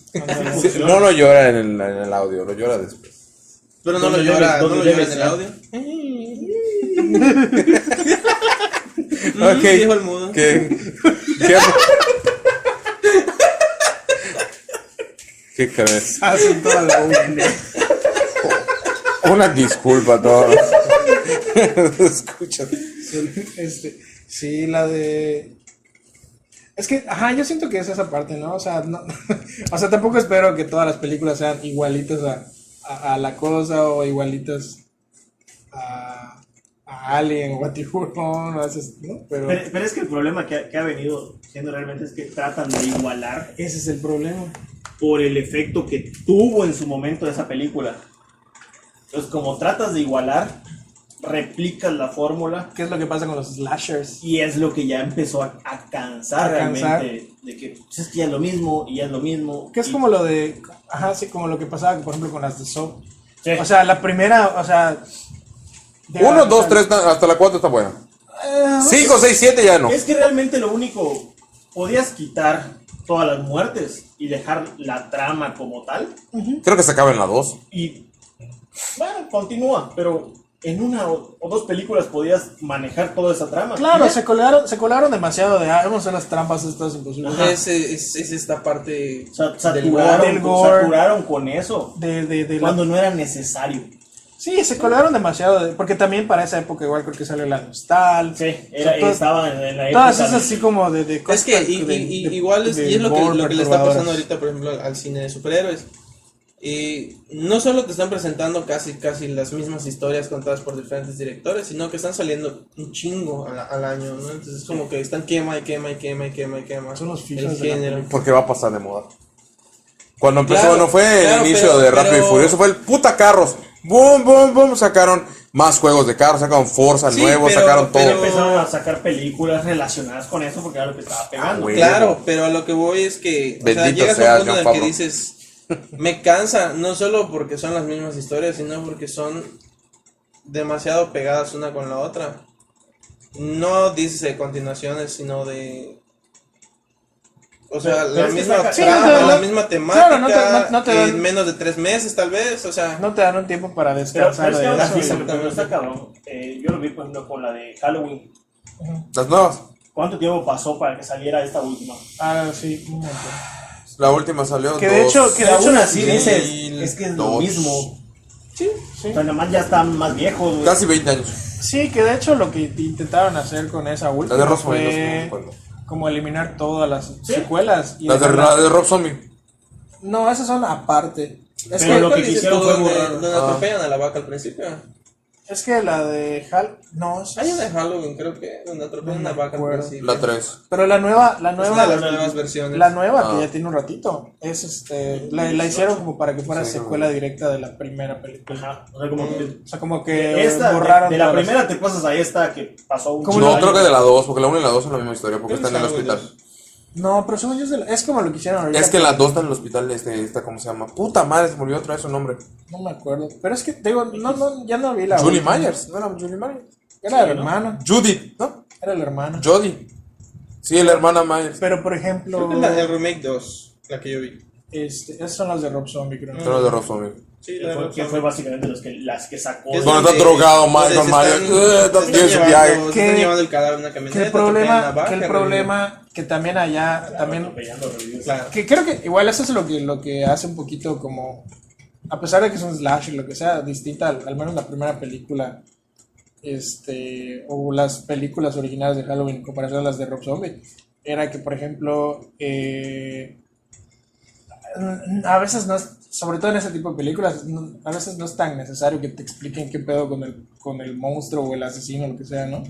Sí, no lo llora en el, en el audio, lo llora después. Pero no lo ¿Dónde llora, no lo llora en el audio. Ok. dijo el mudo. ¿Qué? ¿Qué? ¿Qué crees? Hacen toda la. Una disculpa a todos. Escucha. Este, sí, la de. Es que, ajá, yo siento que es esa parte, ¿no? O sea, no, o sea, tampoco espero que todas las películas sean igualitas a, a, a la cosa o igualitas a, a Alien o a Tiburón o a esas, ¿no? Pero Pero, pero es que el problema que ha, que ha venido siendo realmente es que tratan de igualar ese es el problema. Por el efecto que tuvo en su momento esa película. Entonces, como tratas de igualar, replicas la fórmula ¿Qué es lo que pasa con los slashers? y es lo que ya empezó a, a cansar A cansar. realmente. De que pues, es que ya es lo mismo y ya es lo mismo. Que es y- como lo de, ajá, sí, como lo que pasaba, por ejemplo, con las de Soap. Sí. O sea, la primera, o sea... Uno, dos, tres, hasta la cuatro está buena. eh, Cinco, seis, siete ya no. Es que realmente lo único, podías quitar todas las muertes y dejar la trama como tal. Creo que se acaba en la dos. Y bueno, continúa, pero en una o, o dos películas podías manejar toda esa trama. Claro, se colgaron, se colgaron demasiado de, ah, vamos a las trampas estas imposibles. Es, es, es esta parte Sa- del saturaron, del gore. saturaron con eso De, de, de la- cuando no era necesario. Sí, se colgaron demasiado, de- porque también para esa época igual creo que salió la Nostal. Sí, era, todas- estaba en, la época. Todas esas así como de, de Es cosas que y, de- y- y de- igual es, y es lo que, lo que le está pasando ahorita, por ejemplo, al cine de superhéroes. Y no solo te están presentando casi casi las mismas historias contadas por diferentes directores, sino que están saliendo un chingo al, al año, ¿no? Entonces es como que están quema y quema y quema y quema y quema. Son los la género. Porque va a pasar de moda. Cuando empezó, Claro, no fue claro, el inicio pero- de Rápido pero- y Furioso, fue el puta carros. Boom, boom, boom. Sacaron más juegos de carros, sacaron Forza Sí, nuevos, pero- sacaron todo. Empezaron a sacar películas relacionadas con eso porque era lo que estaba pegando. güey. Claro, pero a lo que voy es que o sea, Bendito llegas sea a un punto en el que dices, me cansa, no solo porque son las mismas historias, sino porque son demasiado pegadas una con la otra. No dices de continuaciones, sino de... O sea, Pero- la pero es que misma Sí, no te- la no- misma temática, claro, no te- no- no te dan- en menos de tres meses tal vez, o sea... No te dan un tiempo para Pero, descansar pero es que de me está cabrón. eh, yo lo vi, por ejemplo, con la de Halloween. Las nuevas. ¿Cuánto tiempo pasó para que saliera esta última? Ah, sí, un montón. La última salió. Que de dos- hecho- que de hecho- así sí, dices, es que es lo mismo. Sí, sí. O sea, nada más ya están más viejos, güey. Casi 20 años. Sí, que de hecho lo que intentaron hacer con esa última La de sé fue. Como eliminar todas las secuelas. y Las de, la de Rob Zombie. No, esas son aparte. Es Pero que, lo que ¿Cuál dices quisieron fue donde- borrar. donde Ah. atropellan a la vaca al principio. Es que la de Hal... No, es- Hay una de Halloween, creo que, donde atropellan No a me la vaca al principio. La 3. Pero la nueva, la Es nueva, una de las nuevas versiones. la nueva Ah. que ya tiene un ratito, es este, la, la hicieron como para que fuera Sí, no. secuela directa de la primera película. Ajá. O sea, como que. O sea, como que Esta, de- borraron de, la todas las- primera te pasas a esta que pasó un ¿Cómo No, creo que de la 2, porque la 1 y la 2 son la misma historia, porque están en el es hospital. No, pero según yo es, de la- es como lo que hicieron ahorita. Es que la 2 está en el hospital, este, esta, ¿cómo se llama? Puta madre, se me olvidó otra vez su nombre. No me acuerdo. Pero es que, te digo, no, no, ya no vi la Julie última. Myers, ¿no era Julie Myers? Era la hermana. Judith, ¿no? Era la hermana. Jodie. Sí, la hermana Myers. Pero por ejemplo, Creo que es la del remake 2, la que yo vi. este, esas son las de Rob Zombie, creo. Pero de Rob Zombie. Sí, Que fue, que fue básicamente los que, las que sacó. Es Donde está drogado Michael Myers. tiene su viaje. están llevando el cadáver una Que camioneta. el problema, que el problema, que también allá, también, Atropellando reviews. Claro. que creo que igual eso es lo que, lo que hace un poquito como, a pesar de que es un slash y lo que sea, distinta, al, al menos la primera película, este, o las películas originales de Halloween en comparación a las de Rob Zombie, era que, por ejemplo, eh, a veces no es, sobre todo en ese tipo de películas, no- a veces no es tan necesario que te expliquen qué pedo con el, con el monstruo o el asesino o lo que sea, ¿no?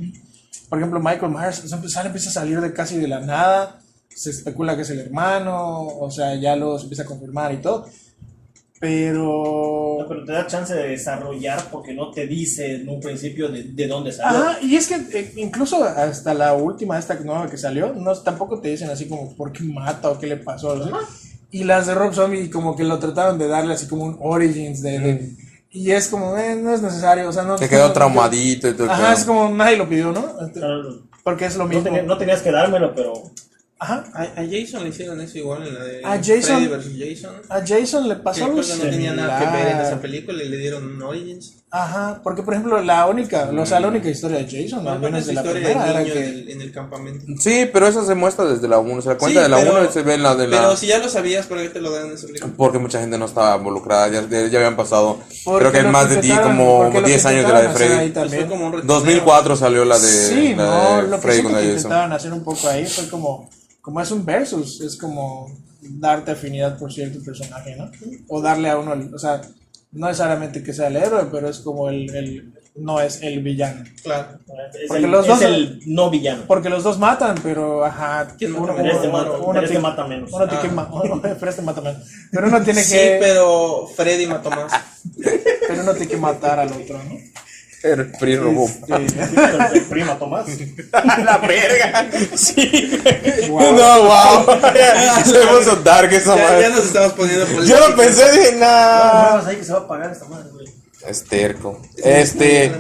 Por ejemplo, Michael Myers o sea, empieza, empieza a salir de casi de la nada, se especula que es el hermano, o sea, ya lo se empieza a confirmar y todo. pero... No, pero te da chance de desarrollar porque no te dice en un principio de, de dónde salió. Ajá, y es que eh, incluso hasta la última, esta nueva que salió, no, tampoco te dicen así como por qué mata o qué le pasó. ¿sí? Y las de Rob Zombie como que lo trataron de darle así como un origins de... de- y es como, eh, no es necesario, o sea, no... Se quedó no- traumadito y todo. Ajá, es como nadie lo pidió, ¿no? Este, Claro, Porque es lo no, mismo. tenía- no tenías que dármelo, pero Ajá. A, a Jason le hicieron eso igual en la de A Jason- Freddy vs. Jason. A Jason le pasó algo no tenía nada que ver en esa película y le dieron un Origins. Ajá, porque por ejemplo la única, o sea, la única historia de Jason, al No, menos esa de la historia primera, del era que... del- en el campamento. Sí, pero eso se muestra desde la 1. Se la cuenta Sí, de la pero- 1 y se ve en la de la. Pero si ya lo sabías, ¿por qué te lo dan en esa película? Porque mucha gente no estaba involucrada, ya, ya- habían pasado, creo que más de 10, intentaron- como porque lo 10 que años de la de Freddy. Pues como un retorneo. 2004 salió la de, Sí, la no, de lo que Freddy siento con que intentaban hacer un poco ahí fue como, como es un versus, es como darte afinidad por cierto personaje, ¿no? O darle a uno, el- o sea, no necesariamente que sea el héroe, pero es como el, el no es el villano. Claro. es, Porque el, los es el no villano. Porque los dos matan, pero ajá, ¿Quién uno, mata uno- este mata, uno este tiene- mata menos. uno tiene que Ah. pero este mata menos. Pero uno tiene Sí, que pero Freddy mató más. pero uno tiene que matar al otro, ¿no? El Free Robot. Este, el prima Tomás. la verga. Sí. Wow. No, wow. Se puso dark esa Ya, ya madre. nos estamos poniendo Yo lo pensé, dije, No, nah. no, ahí que se va a pagar esta madre, güey. Es terco. Este.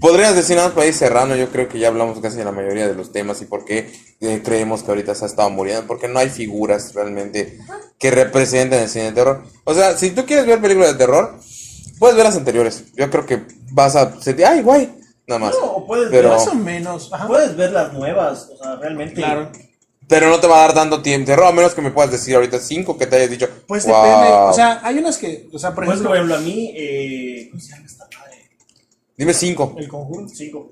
Podrías decir nada más para ir cerrando. Yo creo que ya hablamos casi de la mayoría de los temas y por qué eh, creemos que ahorita se ha estado muriendo. Porque no hay figuras realmente que representen el cine de terror. O sea, si tú quieres ver películas de terror, puedes ver las anteriores. Yo creo que vas a sentir, ay, guay. Nada más. No, o puedes Pero- ver, más o menos. Ajá. puedes ver las nuevas, o sea, realmente. Claro. Pero no te va a dar tanto tiempo. A menos que me puedas decir ahorita cinco que te hayas dicho. Pues "Wow". depende, o sea, hay unas que, o sea, por Pues, ejemplo, por ejemplo, a mí, eh, ¿cómo se llama esta madre? Dime cinco. el conjuro. Cinco.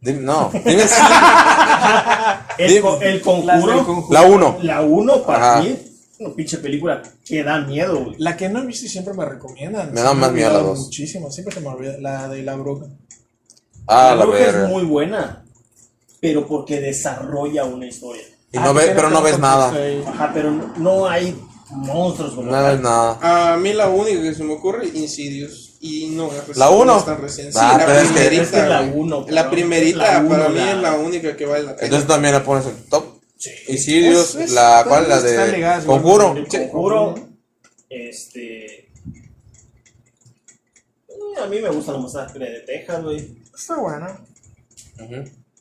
Dime- no, dime cinco. El, Dime- el conjuro, conjuro. La uno. la uno para Ajá. mí, una pinche película que da miedo, güey. La que no he visto y siempre me recomiendan. Me da más miedo la dos. Muchísimo, siempre se me olvida. La de la bruja. Ah, la la bruja verga. es muy buena, pero porque desarrolla una historia. Y Ah, no ve, pero no ves nada. ahí. Ajá, pero no, no hay monstruos como No ves tal. nada. A mí la única que se me ocurre es Insidious. Y no ¿La uno? no es tan reciente. Ah, Sí, la pero es que- primerita. es que es la uno, La primerita la uno, para mí la- es la única que vale la pena. Entonces también la pones en tu top. Insidious, Es- es- la cual la de igual. Conjuro. El conjuro, este. eh, A mí me gusta la masacre de Texas, güey. Está buena.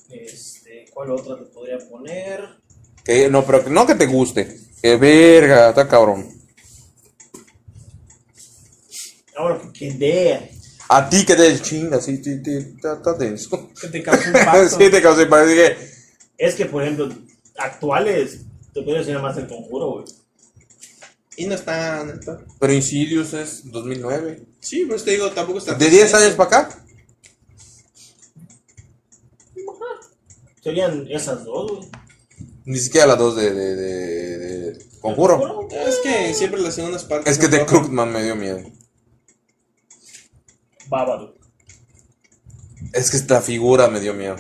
Este, ¿Cuál otra te podría poner? Que no, pero que- no que te guste. Que verga, está cabrón. Ah, bueno, que, dé. A ti que te chinga, sí, sí, sí, está, denso. Que te causa impacto. sí, te causé impacto. Es que, por ejemplo, actuales, te puedo decir nada más el conjuro, güey. Y no está, no está. pero Insidious es 2009. Sí, pues te digo, tampoco está. ¿De 10 reciente. años para acá? Serían esas dos, güey. Ni siquiera la 2 de, de, de, de Conjuro. Es que siempre las segundas partes. Es que rojas. Crookman me dio miedo. Babadook. Es que esta figura me dio miedo.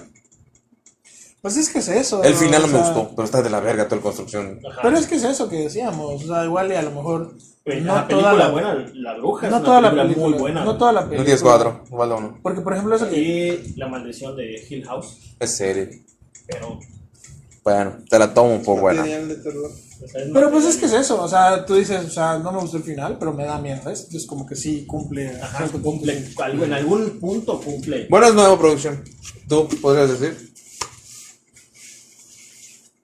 Pues es que es eso. El final no me sea, gustó, pero está de la verga toda la construcción. Ajá. Pero es que es eso que decíamos. O sea, igual y a lo mejor. Pero no la toda la- buena, La Bruja, No es toda la película, muy buena. No toda la No película. tienes cuadro, igual uno. Porque, por ejemplo, eso que. Y La Maldición de Hill House. Es serie. Pero. Bueno, te la tomo por buena. Pero pues es que es eso, o sea, tú dices, o sea, no me gustó el final, pero me da miedo, ¿ves? Entonces como que sí cumple, Ajá, cumple. En algún punto cumple. Bueno, es nueva producción. ¿Tú podrías decir?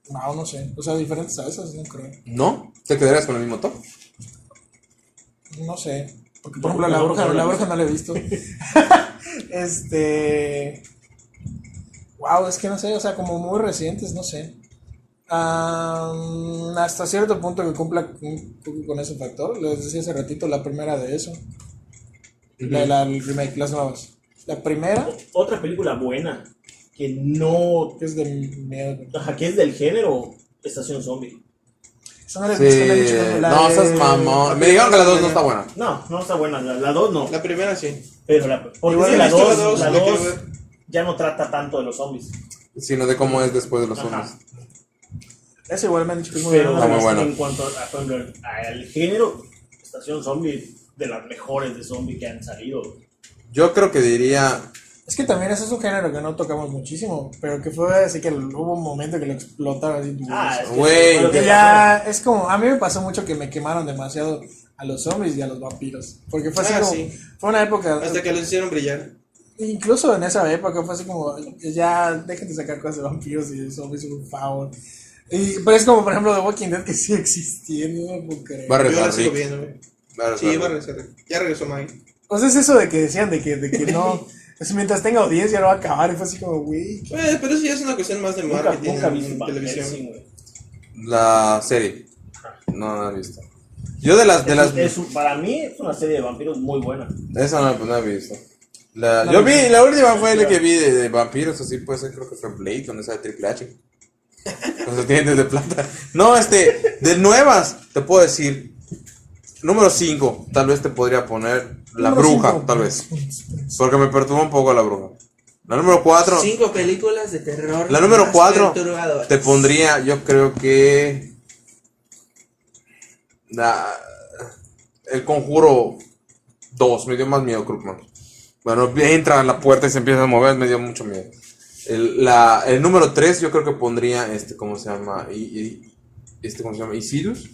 No, no sé, o sea, diferentes a esas, no creo. ¿No? ¿Te quedarías con el mismo top? No sé, porque por ejemplo la bruja, la bruja no la he visto. este... Wow, es que no sé, o sea, como muy recientes, no sé. Hasta cierto punto que cumpla un poco con ese factor, les decía hace ratito, la primera de eso. La, la- el remake, las nuevas. La primera, Otra película buena que no. que es de miedo. Ajá, que es del género Estación Zombie. Esa no la he Sí. visto, me han dicho que la No, de- esas mamón. Me dijeron que la 2 no está buena. No, no está buena. La 2 no. La primera sí. Pero la, porque Igual es que la visto la 2 dos, la dos ya no trata tanto de los zombies. Sino de cómo es después de los Ajá. zombies. Esa igual me han dicho que es muy Pero muy bueno. en cuanto a, al género Estación Zombie de las mejores de zombie que han salido. Yo creo que diría. Es que también ese es un género que no tocamos muchísimo, pero que fue así que hubo un momento que lo explotaron así. Ah, es que Güey, que que ya es como, a mí me pasó mucho que me quemaron demasiado a los zombies y a los vampiros, porque fue así Ah, como, sí. fue una época, Hasta que los hicieron brillar. incluso en esa época fue así como, ya de sacar cosas de vampiros y de zombies, por favor. Y, pero es como, por ejemplo, The Walking Dead que sigue existiendo, no puedo creer. Va a Yo regresar la sigo Rick. viendo, güey. Va a regresar Sí, va a regresar. Ya regresó Mike. O sea, es eso de que decían de que, de que no, es mientras tenga audiencia no va a acabar, y fue así como, güey, Eh, pero eso ya es una cuestión más de marketing nunca en televisión. Helsing. La serie. No, no he visto. Yo de las. De Es- las es un- para mí es una serie de vampiros muy buena. Esa no, no he visto. La, No, yo no, vi, no. la última fue la que vi de, de vampiros, así puede ser, creo que fue Blade, donde sale Triple H. Con sus dientes de plata. No, este, de nuevas, te puedo decir. Número 5, tal vez te podría poner La Número Bruja, cinco. tal vez. Porque me perturba un poco La Bruja. La número 4, Cinco películas de terror. la número más 4, perturbadoras. te pondría, yo creo que. La, el conjuro 2, me dio más miedo, Krugman. Bueno, entra a la puerta y se empieza a mover, me dio mucho miedo. El, la, el número 3, yo creo que pondría, este, ¿cómo se llama? I- este, ¿cómo se llama? Isidious.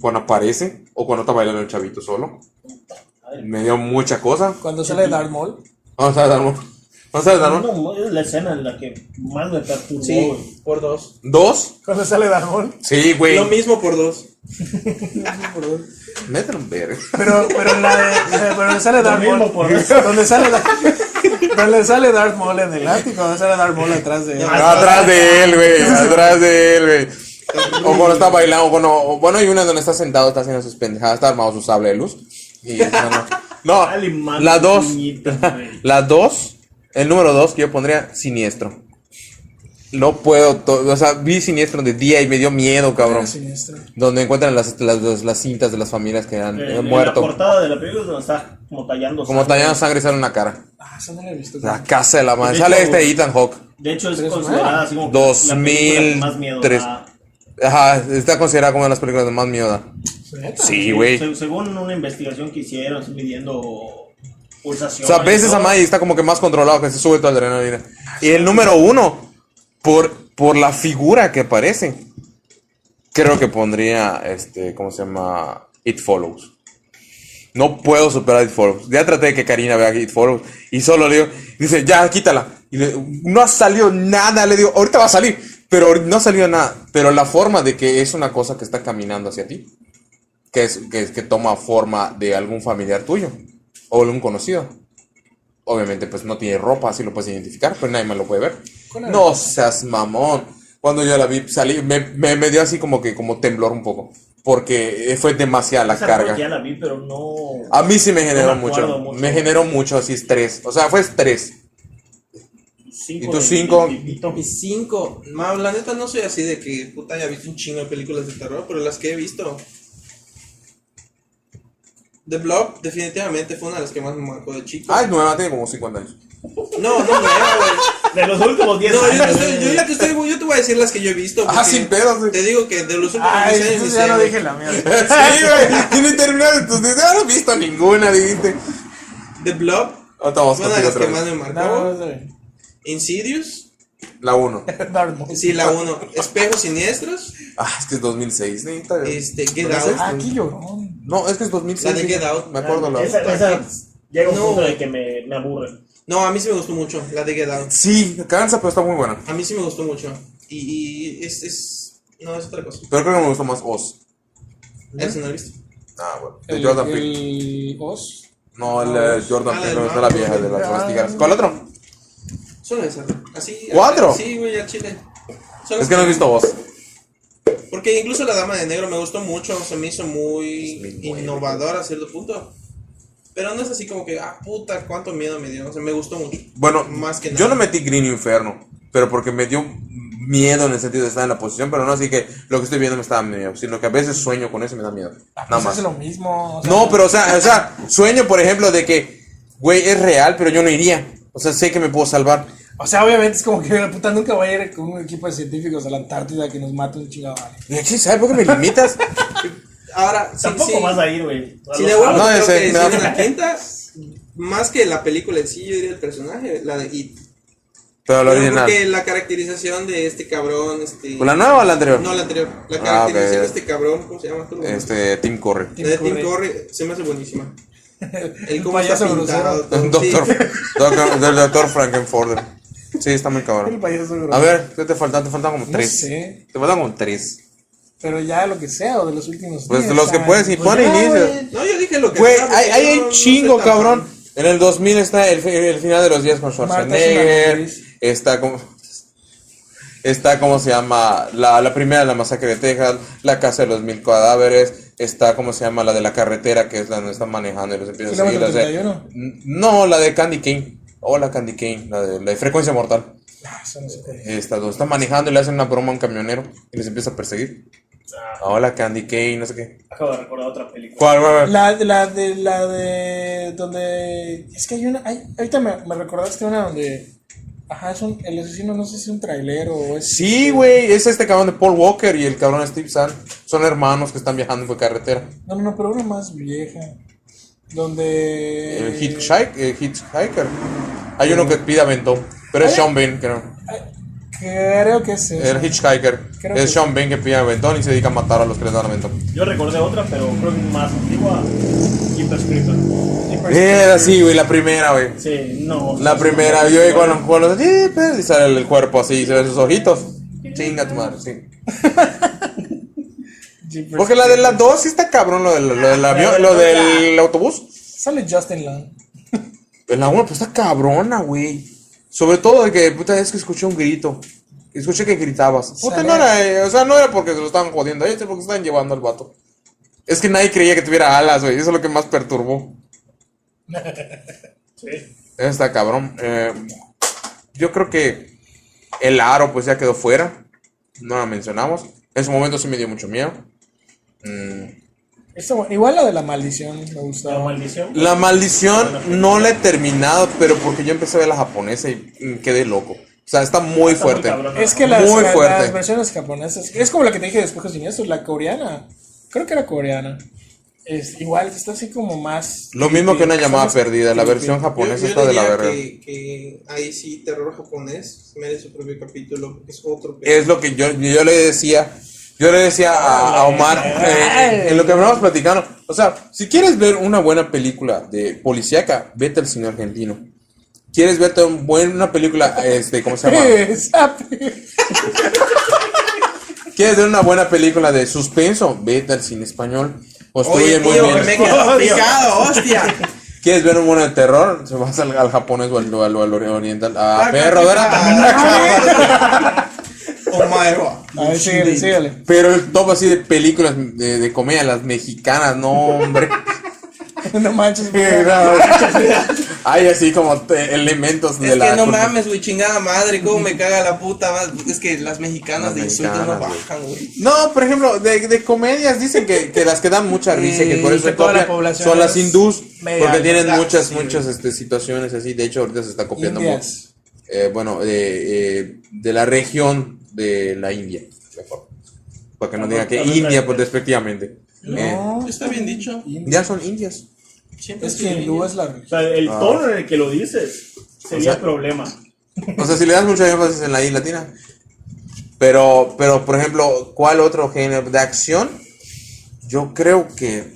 Cuando aparece, o cuando está bailando el chavito solo. Me dio mucha cosa. cuando sale Darth Maul, Vamos a dar, vamos a dar, No, no, es la escena en la que más me perturbó. Sí, por dos. ¿Dos? cuando sale Darth Maul, Sí, güey. Lo mismo por dos. Mételo en verga. pero, pero en la de, pero donde sale Darth mismo Maul, por eso. donde sale, Darth- donde sale Darth Maul en el ático, donde sale Darth Maul atrás de él. Ah, Atrás de él, güey. Atrás de él, güey. O cuando está bailando, bueno, o- bueno, hay una donde está sentado, está haciendo sus pendejadas, está armado su sable de luz. Y no, no. La dos. niñita, güey. La dos, el número dos que yo pondría siniestro. No puedo, o sea, vi siniestro de día y me dio miedo, cabrón. Siniestro. Donde encuentran las, las, las- las cintas de las familias que han En- eh, en muerto. La portada de la película es donde está como tallando. Como sangre. tallando sangre y sale una cara. Ah, eso no lo he visto. La casa de la madre. De Sale hecho, este Ethan Hawke. De hecho, es considerada así como la película que más miedo 2003. da. Ajá, está considerada como una de las películas de más miedo. Sí, güey. Se- según una investigación que hicieron, midiendo O pulsaciones. sea, ves esa madre y está como que más controlado, que se sube la adrenalina. Y el número uno, por, por la figura que aparece, creo que pondría, este, ¿cómo se llama? It Follows. No puedo superar It Follows. Ya traté de que Karina vea It Follows y solo le digo, dice, ya, quítala. Y le- no ha salido nada, le digo, ahorita va a salir, pero no ha salido nada. Pero la forma de que es una cosa que está caminando hacia ti, que es que, que toma forma de algún familiar tuyo o algún conocido. Obviamente, pues no tiene ropa, así lo puedes identificar, pero nadie más lo puede ver. No seas mamón. Cuando yo la vi, salí, me, me, me dio así como que como temblor un poco. Porque fue demasiada la carga. Ya la vi, pero no. A mí sí me generó No me mucho. mucho. Me generó mucho así estrés. O sea, fue estrés. Cinco ¿Y tú cinco? Y cinco. No, la neta no soy así de que puta haya visto un chingo de películas de terror, pero las que he visto. The Blob definitivamente fue una de las que más me marcó de chico. Ah, es nueva, tiene como 50 años. No, no, nueva, güey. De los últimos 10 No, yo, años. te estoy- yo ya te estoy, yo te voy a decir las que yo he visto. Ah, sin pedos, güey. Te digo que de los últimos Ay, 10 años. entonces ya no dije la mía. sí, güey. Tiene terminado. Entonces, no, no he visto ninguna, dijiste. The Blob vamos fue una de las otra que más me No, marcó. no. Insidious. La 1. Darth Maul. Sí, la 1. Espejos siniestros. Ah, es que es 2006. ¿sí? Está bien. Este, Get ¿No Out. es Ah, aquí llorón. No, es que es 2006. La de. Get Out. Me acuerdo la Esa, esa llega un No, punto de que me, me aburre. No, a mí sí me gustó mucho. La de Get Out. Sí, cansa, pero está muy buena. A mí sí me gustó mucho. Y, y es, es. No, es otra cosa. Pero creo que me gustó más Oz. Ese no lo he visto. Ah, bueno. De Jordan Peele. el Oz. No, el eh, Jordan Ah, Peele, no es la vieja de las las tijeras. ¿Cuál otro? Solo esa. Así. ¿Cuatro? Sí, güey, al chile. Solo Es que no he visto Oz. Porque incluso la dama de negro me gustó mucho. Se me hizo muy 2009. innovadora a cierto punto. Pero no es así como que, ah, puta, cuánto miedo me dio. O sea, me gustó mucho. Bueno, Más que yo nada. no metí Green Inferno, pero porque me dio miedo en el sentido de estar en la posición, pero no así que lo que estoy viendo me está dando miedo, sino que a veces sueño con eso y me da miedo. Ah, Nada pues más. es lo mismo. o sea, No, pero o sea, o sea, sueño por ejemplo de que, güey, es real, pero yo no iría. O sea, sé que me puedo salvar. O sea, obviamente es como que la puta nunca voy a ir con un equipo de científicos a la Antártida que nos mate un chingado. ¿sabes por qué me limitas? Ahora, sí, Tampoco sí. vas a ir, güey. Si de huevos No, ese, que me sí, da- en la quinta, más que la película en sí, yo diría el personaje, la de It. Pero lo original. Porque la caracterización de este cabrón, este... ¿La nueva o la anterior? No, la anterior. La Ah, caracterización de este cabrón, ¿cómo se llama? Este, Tim Curry. La de Tim Curry. Curry se me hace buenísima. El cómo está pintado. sí. Doctor, doctor, del doctor Frankenfurter. Sí, está muy El cabrón. A ver, ¿qué te faltan? Te faltan como No tres. sé, Te faltan como tres. pero ya lo que sea, o de los últimos Pues días, los que ah, puedes, y pues pon inicio. No, yo dije lo que Güey, sea, hay, hay un chingo, cabrón. En el 2000 está el, fi- el final de los días con Schwarzenegger. Está como. Está como se llama la, la primera, la masacre de Texas, la casa de los mil cadáveres, está como se llama la de la carretera, que es la donde están manejando y los empiezan a seguir. De- 31. No, la de Candy Kane. Hola Candy Kane, la de, la de frecuencia mortal. Ah, eso no sé cuál es. Esta, donde están manejando y le hacen una broma a un camionero y les empieza a perseguir. Ah, Hola Candy Kane, no sé qué. acabo de recordar otra película. ¿Cuál, güey? La de la de la de donde es que hay una hay, ahorita me, me recordaste una donde ajá es un el asesino no sé si es un trailero o es Sí, güey, es este cabrón de Paul Walker y el cabrón Steve Zahn. Son hermanos que están viajando por carretera. no no no pero una más vieja donde El hitchhike, el hitchhiker. Hay uno que pide aventón, pero es. Sean Bean, creo. creo que es esa. El hitchhiker. Creo Es que- Sean Bean que pide aventón y se dedica a matar a los que les dan aventón. Yo recordé otra, pero creo que más antigua. Jeepers Creepers. Era así, güey, la primera, güey. Sí, no. La primera, yo vi cuando con los jeepers y sale el cuerpo así, se ven sus ojitos. Chinga tu madre, sí. Jeepers. Porque la de la 2 sí está cabrón, lo del, lo del avión, lo del autobús. sale Justin Long En la 1, pues está cabrona, güey. Sobre todo de que, puta, es que escuché un grito. Escuché que gritabas. Puta, no era, eh, o sea, no era porque se lo estaban jodiendo, es porque se estaban llevando al vato. Es que nadie creía que tuviera alas, güey. Eso es lo que más perturbó. Sí. Está cabrón. Eh, yo creo que el aro, pues ya quedó fuera. No la mencionamos. En su momento sí me dio mucho miedo. Mm. Igual la de la maldición me La gustaba maldición. La maldición no la he terminado, pero porque yo empecé a ver la japonesa y quedé loco. O sea, está muy Está muy fuerte. cabrón. es que las, Muy fuerte. las versiones japonesas es como la que te dije de Espejos Siniestros la coreana creo que era coreana es igual está así como más Lo mismo que una llamada ¿sabes? perdida. La versión japonesa yo está de la verga. que, que ahí sí, terror japonés, merece su propio capítulo, es otro. Es lo que yo, yo le decía. Yo le decía a, a Omar, eh, en lo que hablamos platicando. O sea, si quieres ver una buena película de policíaca, vete al cine argentino. ¿Quieres verte un buen, una película, este, ¿cómo se llama? ¿Quieres ver una buena película de suspenso? Vete al cine español. Construye Oye, muy tío, bien. me picado, hostia. ¿Quieres ver un bueno de terror? Se vas al, al japonés o al, al- al oriental. Ah, Ah, ¿verdad? Omaero. a ver síguele síguele Pero el top así de películas de, de comedia, las mexicanas, no, hombre. no manches Hay así como elementos de Es la. que no mames, güey, chingada madre, cómo me caga la puta. Es que las mexicanas Las de insultos no güey. bajan, güey. No, por ejemplo, de, de comedias dicen que, que las que dan mucha risa, que por eso que se toda la copian, población son las es hindús, media porque tienen muchas, sí, muchas este, situaciones así. De hecho, ahorita se está copiando mucho. Eh, bueno, de, eh, de la región de la India, mejor. Para que no digan que India, pues despectivamente. Eh, no Está bien dicho. ya son indias. Siempre es que hindú es la O sea, el Ah. tono en el que lo dices sería O sea- problema. O sea, si le das mucho énfasis en la I latina. Pero, pero, por ejemplo, ¿cuál otro género de acción? Yo creo que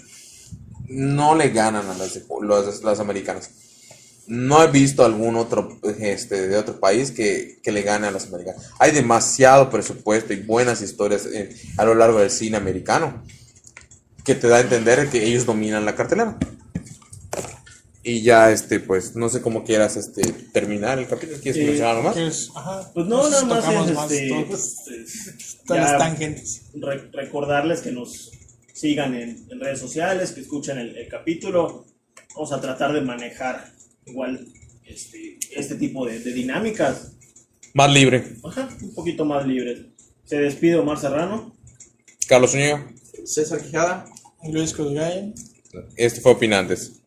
no le ganan a las, las, las americanas. No he visto algún otro este, de otro país que, que le gane a las americanas. Hay demasiado presupuesto y buenas historias eh, a lo largo del cine americano que te da a entender que ellos dominan la cartelera. Y ya, este, pues, no sé cómo quieras este, terminar el capítulo. ¿Quieres Sí. mencionar algo más? que es ajá Pues no, nada más es más este, todas, es- todas ya las tangentes re- recordarles que nos sigan en, en redes sociales, que escuchen el, el capítulo. Vamos a tratar de manejar igual este, este tipo de, de dinámicas. Más libre. Ajá, un poquito más libres. Se despide Omar Serrano. Carlos Zúñiga. César Quijada. Luis Cosgay Este fue Opinantes.